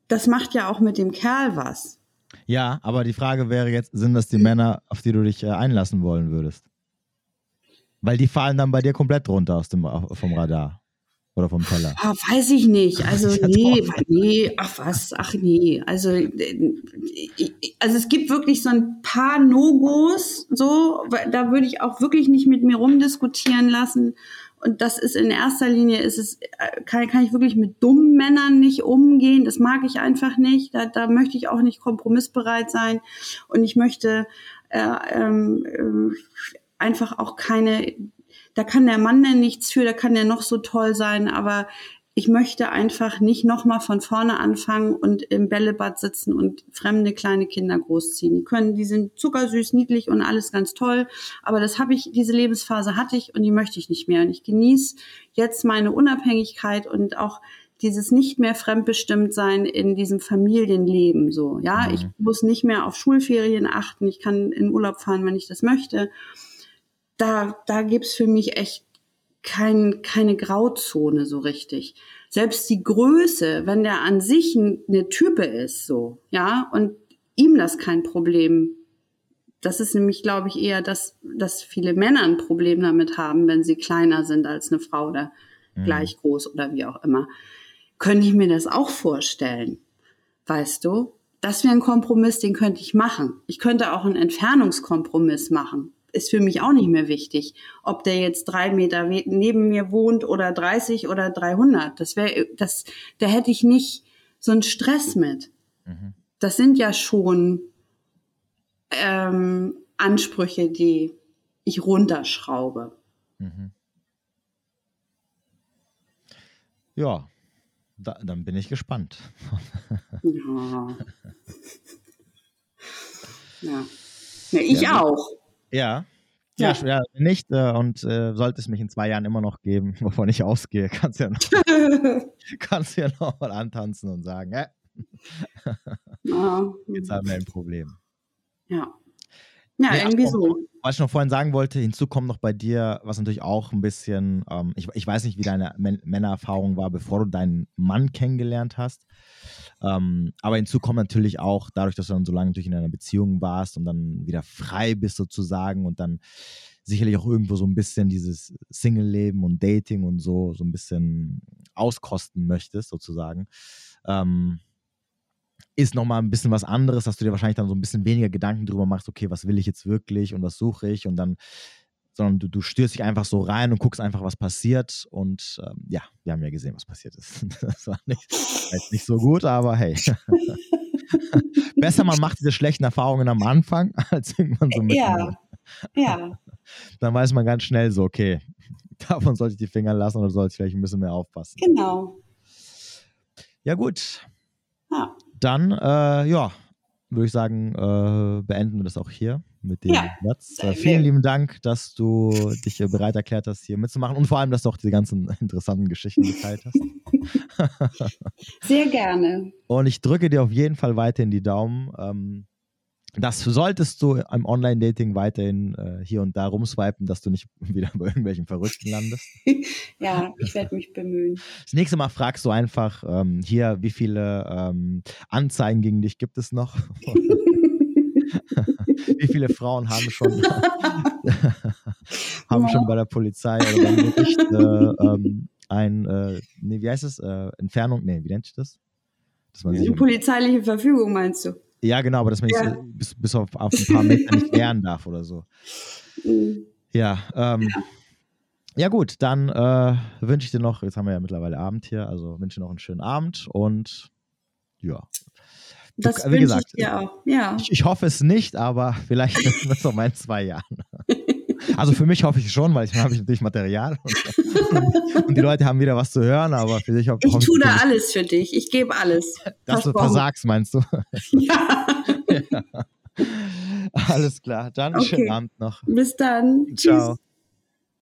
das macht ja auch mit dem Kerl was. Ja, aber die Frage wäre jetzt, sind das die Männer, auf die du dich äh, einlassen wollen würdest? Weil die fallen dann bei dir komplett runter aus dem, vom Radar. Oder vom Teller? Ah, weiß ich nicht. Also nee, nee, ach was, ach nee. Also, äh, also es gibt wirklich so ein paar No-Gos, so, da würde ich auch wirklich nicht mit mir rumdiskutieren lassen. Und das ist in erster Linie, ist es, äh, kann, kann ich wirklich mit dummen Männern nicht umgehen. Das mag ich einfach nicht. Da, da möchte ich auch nicht kompromissbereit sein. Und ich möchte äh, ähm, äh, einfach auch keine da kann der Mann denn nichts für, da kann der noch so toll sein, aber ich möchte einfach nicht nochmal von vorne anfangen und im Bällebad sitzen und fremde kleine Kinder großziehen. Die können, die sind zuckersüß, niedlich und alles ganz toll. Aber das habe ich, diese Lebensphase hatte ich und die möchte ich nicht mehr. Und ich genieße jetzt meine Unabhängigkeit und auch dieses nicht mehr fremdbestimmt sein in diesem Familienleben so. Ja, mhm. ich muss nicht mehr auf Schulferien achten. Ich kann in Urlaub fahren, wenn ich das möchte da, da gibt's für mich echt kein, keine Grauzone so richtig. Selbst die Größe, wenn der an sich eine Type ist, so, ja, und ihm das kein Problem. Das ist nämlich, glaube ich, eher, dass, dass viele Männer ein Problem damit haben, wenn sie kleiner sind als eine Frau oder mhm. gleich groß oder wie auch immer. Könnte ich mir das auch vorstellen. Weißt du? Das wäre ein Kompromiss, den könnte ich machen. Ich könnte auch einen Entfernungskompromiss machen ist für mich auch nicht mehr wichtig, ob der jetzt drei Meter neben mir wohnt oder 30 oder 300. Das wäre, das, da hätte ich nicht so einen Stress mit. Mhm. Das sind ja schon ähm, Ansprüche, die ich runterschraube. Mhm. Ja, da, dann bin ich gespannt. ja. ja. ja ich ja, auch. Ja. Ja, ja, nicht. Äh, und äh, sollte es mich in zwei Jahren immer noch geben, wovon ich ausgehe, kannst du ja noch, kannst ja noch mal antanzen und sagen, äh, jetzt haben wir ein Problem. Ja. Ja, nee, irgendwie so. Was ich noch vorhin sagen wollte, hinzu kommt noch bei dir, was natürlich auch ein bisschen, ähm, ich, ich weiß nicht, wie deine Män Männererfahrung war, bevor du deinen Mann kennengelernt hast. Ähm, aber hinzu kommt natürlich auch, dadurch, dass du dann so lange natürlich in einer Beziehung warst und dann wieder frei bist sozusagen und dann sicherlich auch irgendwo so ein bisschen dieses Single-Leben und Dating und so, so ein bisschen auskosten möchtest sozusagen. Ähm, ist nochmal ein bisschen was anderes, dass du dir wahrscheinlich dann so ein bisschen weniger Gedanken drüber machst, okay, was will ich jetzt wirklich und was suche ich und dann, sondern du, du stürzt dich einfach so rein und guckst einfach, was passiert und ähm, ja, wir haben ja gesehen, was passiert ist. Das war nicht, nicht so gut, aber hey. Besser man macht diese schlechten Erfahrungen am Anfang, als irgendwann so mit. Ja, ja. Dann weiß man ganz schnell so, okay, davon sollte ich die Finger lassen oder sollte ich vielleicht ein bisschen mehr aufpassen. Genau. Ja, gut. Ja dann, äh, ja, würde ich sagen, äh, beenden wir das auch hier mit dem ja, Satz. Äh, vielen lieben Dank, dass du dich bereit erklärt hast, hier mitzumachen und vor allem, dass du auch diese ganzen interessanten Geschichten geteilt hast. Sehr gerne. Und ich drücke dir auf jeden Fall weiterhin die Daumen. Ähm, das solltest du im Online-Dating weiterhin äh, hier und da rumswipen, dass du nicht wieder bei irgendwelchen Verrückten landest. ja, ich werde mich bemühen. Das nächste Mal fragst du einfach ähm, hier, wie viele ähm, Anzeigen gegen dich gibt es noch? Wie viele Frauen haben schon, haben ja. schon bei der Polizei oder beim Gericht äh, ähm, ein, äh, nee, wie heißt es? Äh, Entfernung, nee, wie nennt sich das? Dass man sich polizeiliche Verfügung meinst du? Ja, genau, aber dass man ja. bis, bis auf, auf, ein paar Meter nicht wehren darf oder so. Mhm. Ja, ähm, ja. ja. gut, dann äh, wünsche ich dir noch, jetzt haben wir ja mittlerweile Abend hier, also wünsche dir noch einen schönen Abend und ja. Das du, wie gesagt, ich dir auch, ja. Ich, ich, hoffe es nicht, aber vielleicht wird es noch mal in zwei Jahren. Also für mich hoffe ich schon, weil ich habe ich natürlich Material und, und, die Leute haben wieder was zu hören, aber für dich hoffe ich. Ich tue da alles für dich. Ich gebe alles. Dass du versagst, meinst du? Ja. ja. Alles klar. Dann okay. schönen Abend noch. Bis dann. Ciao. Tschüss.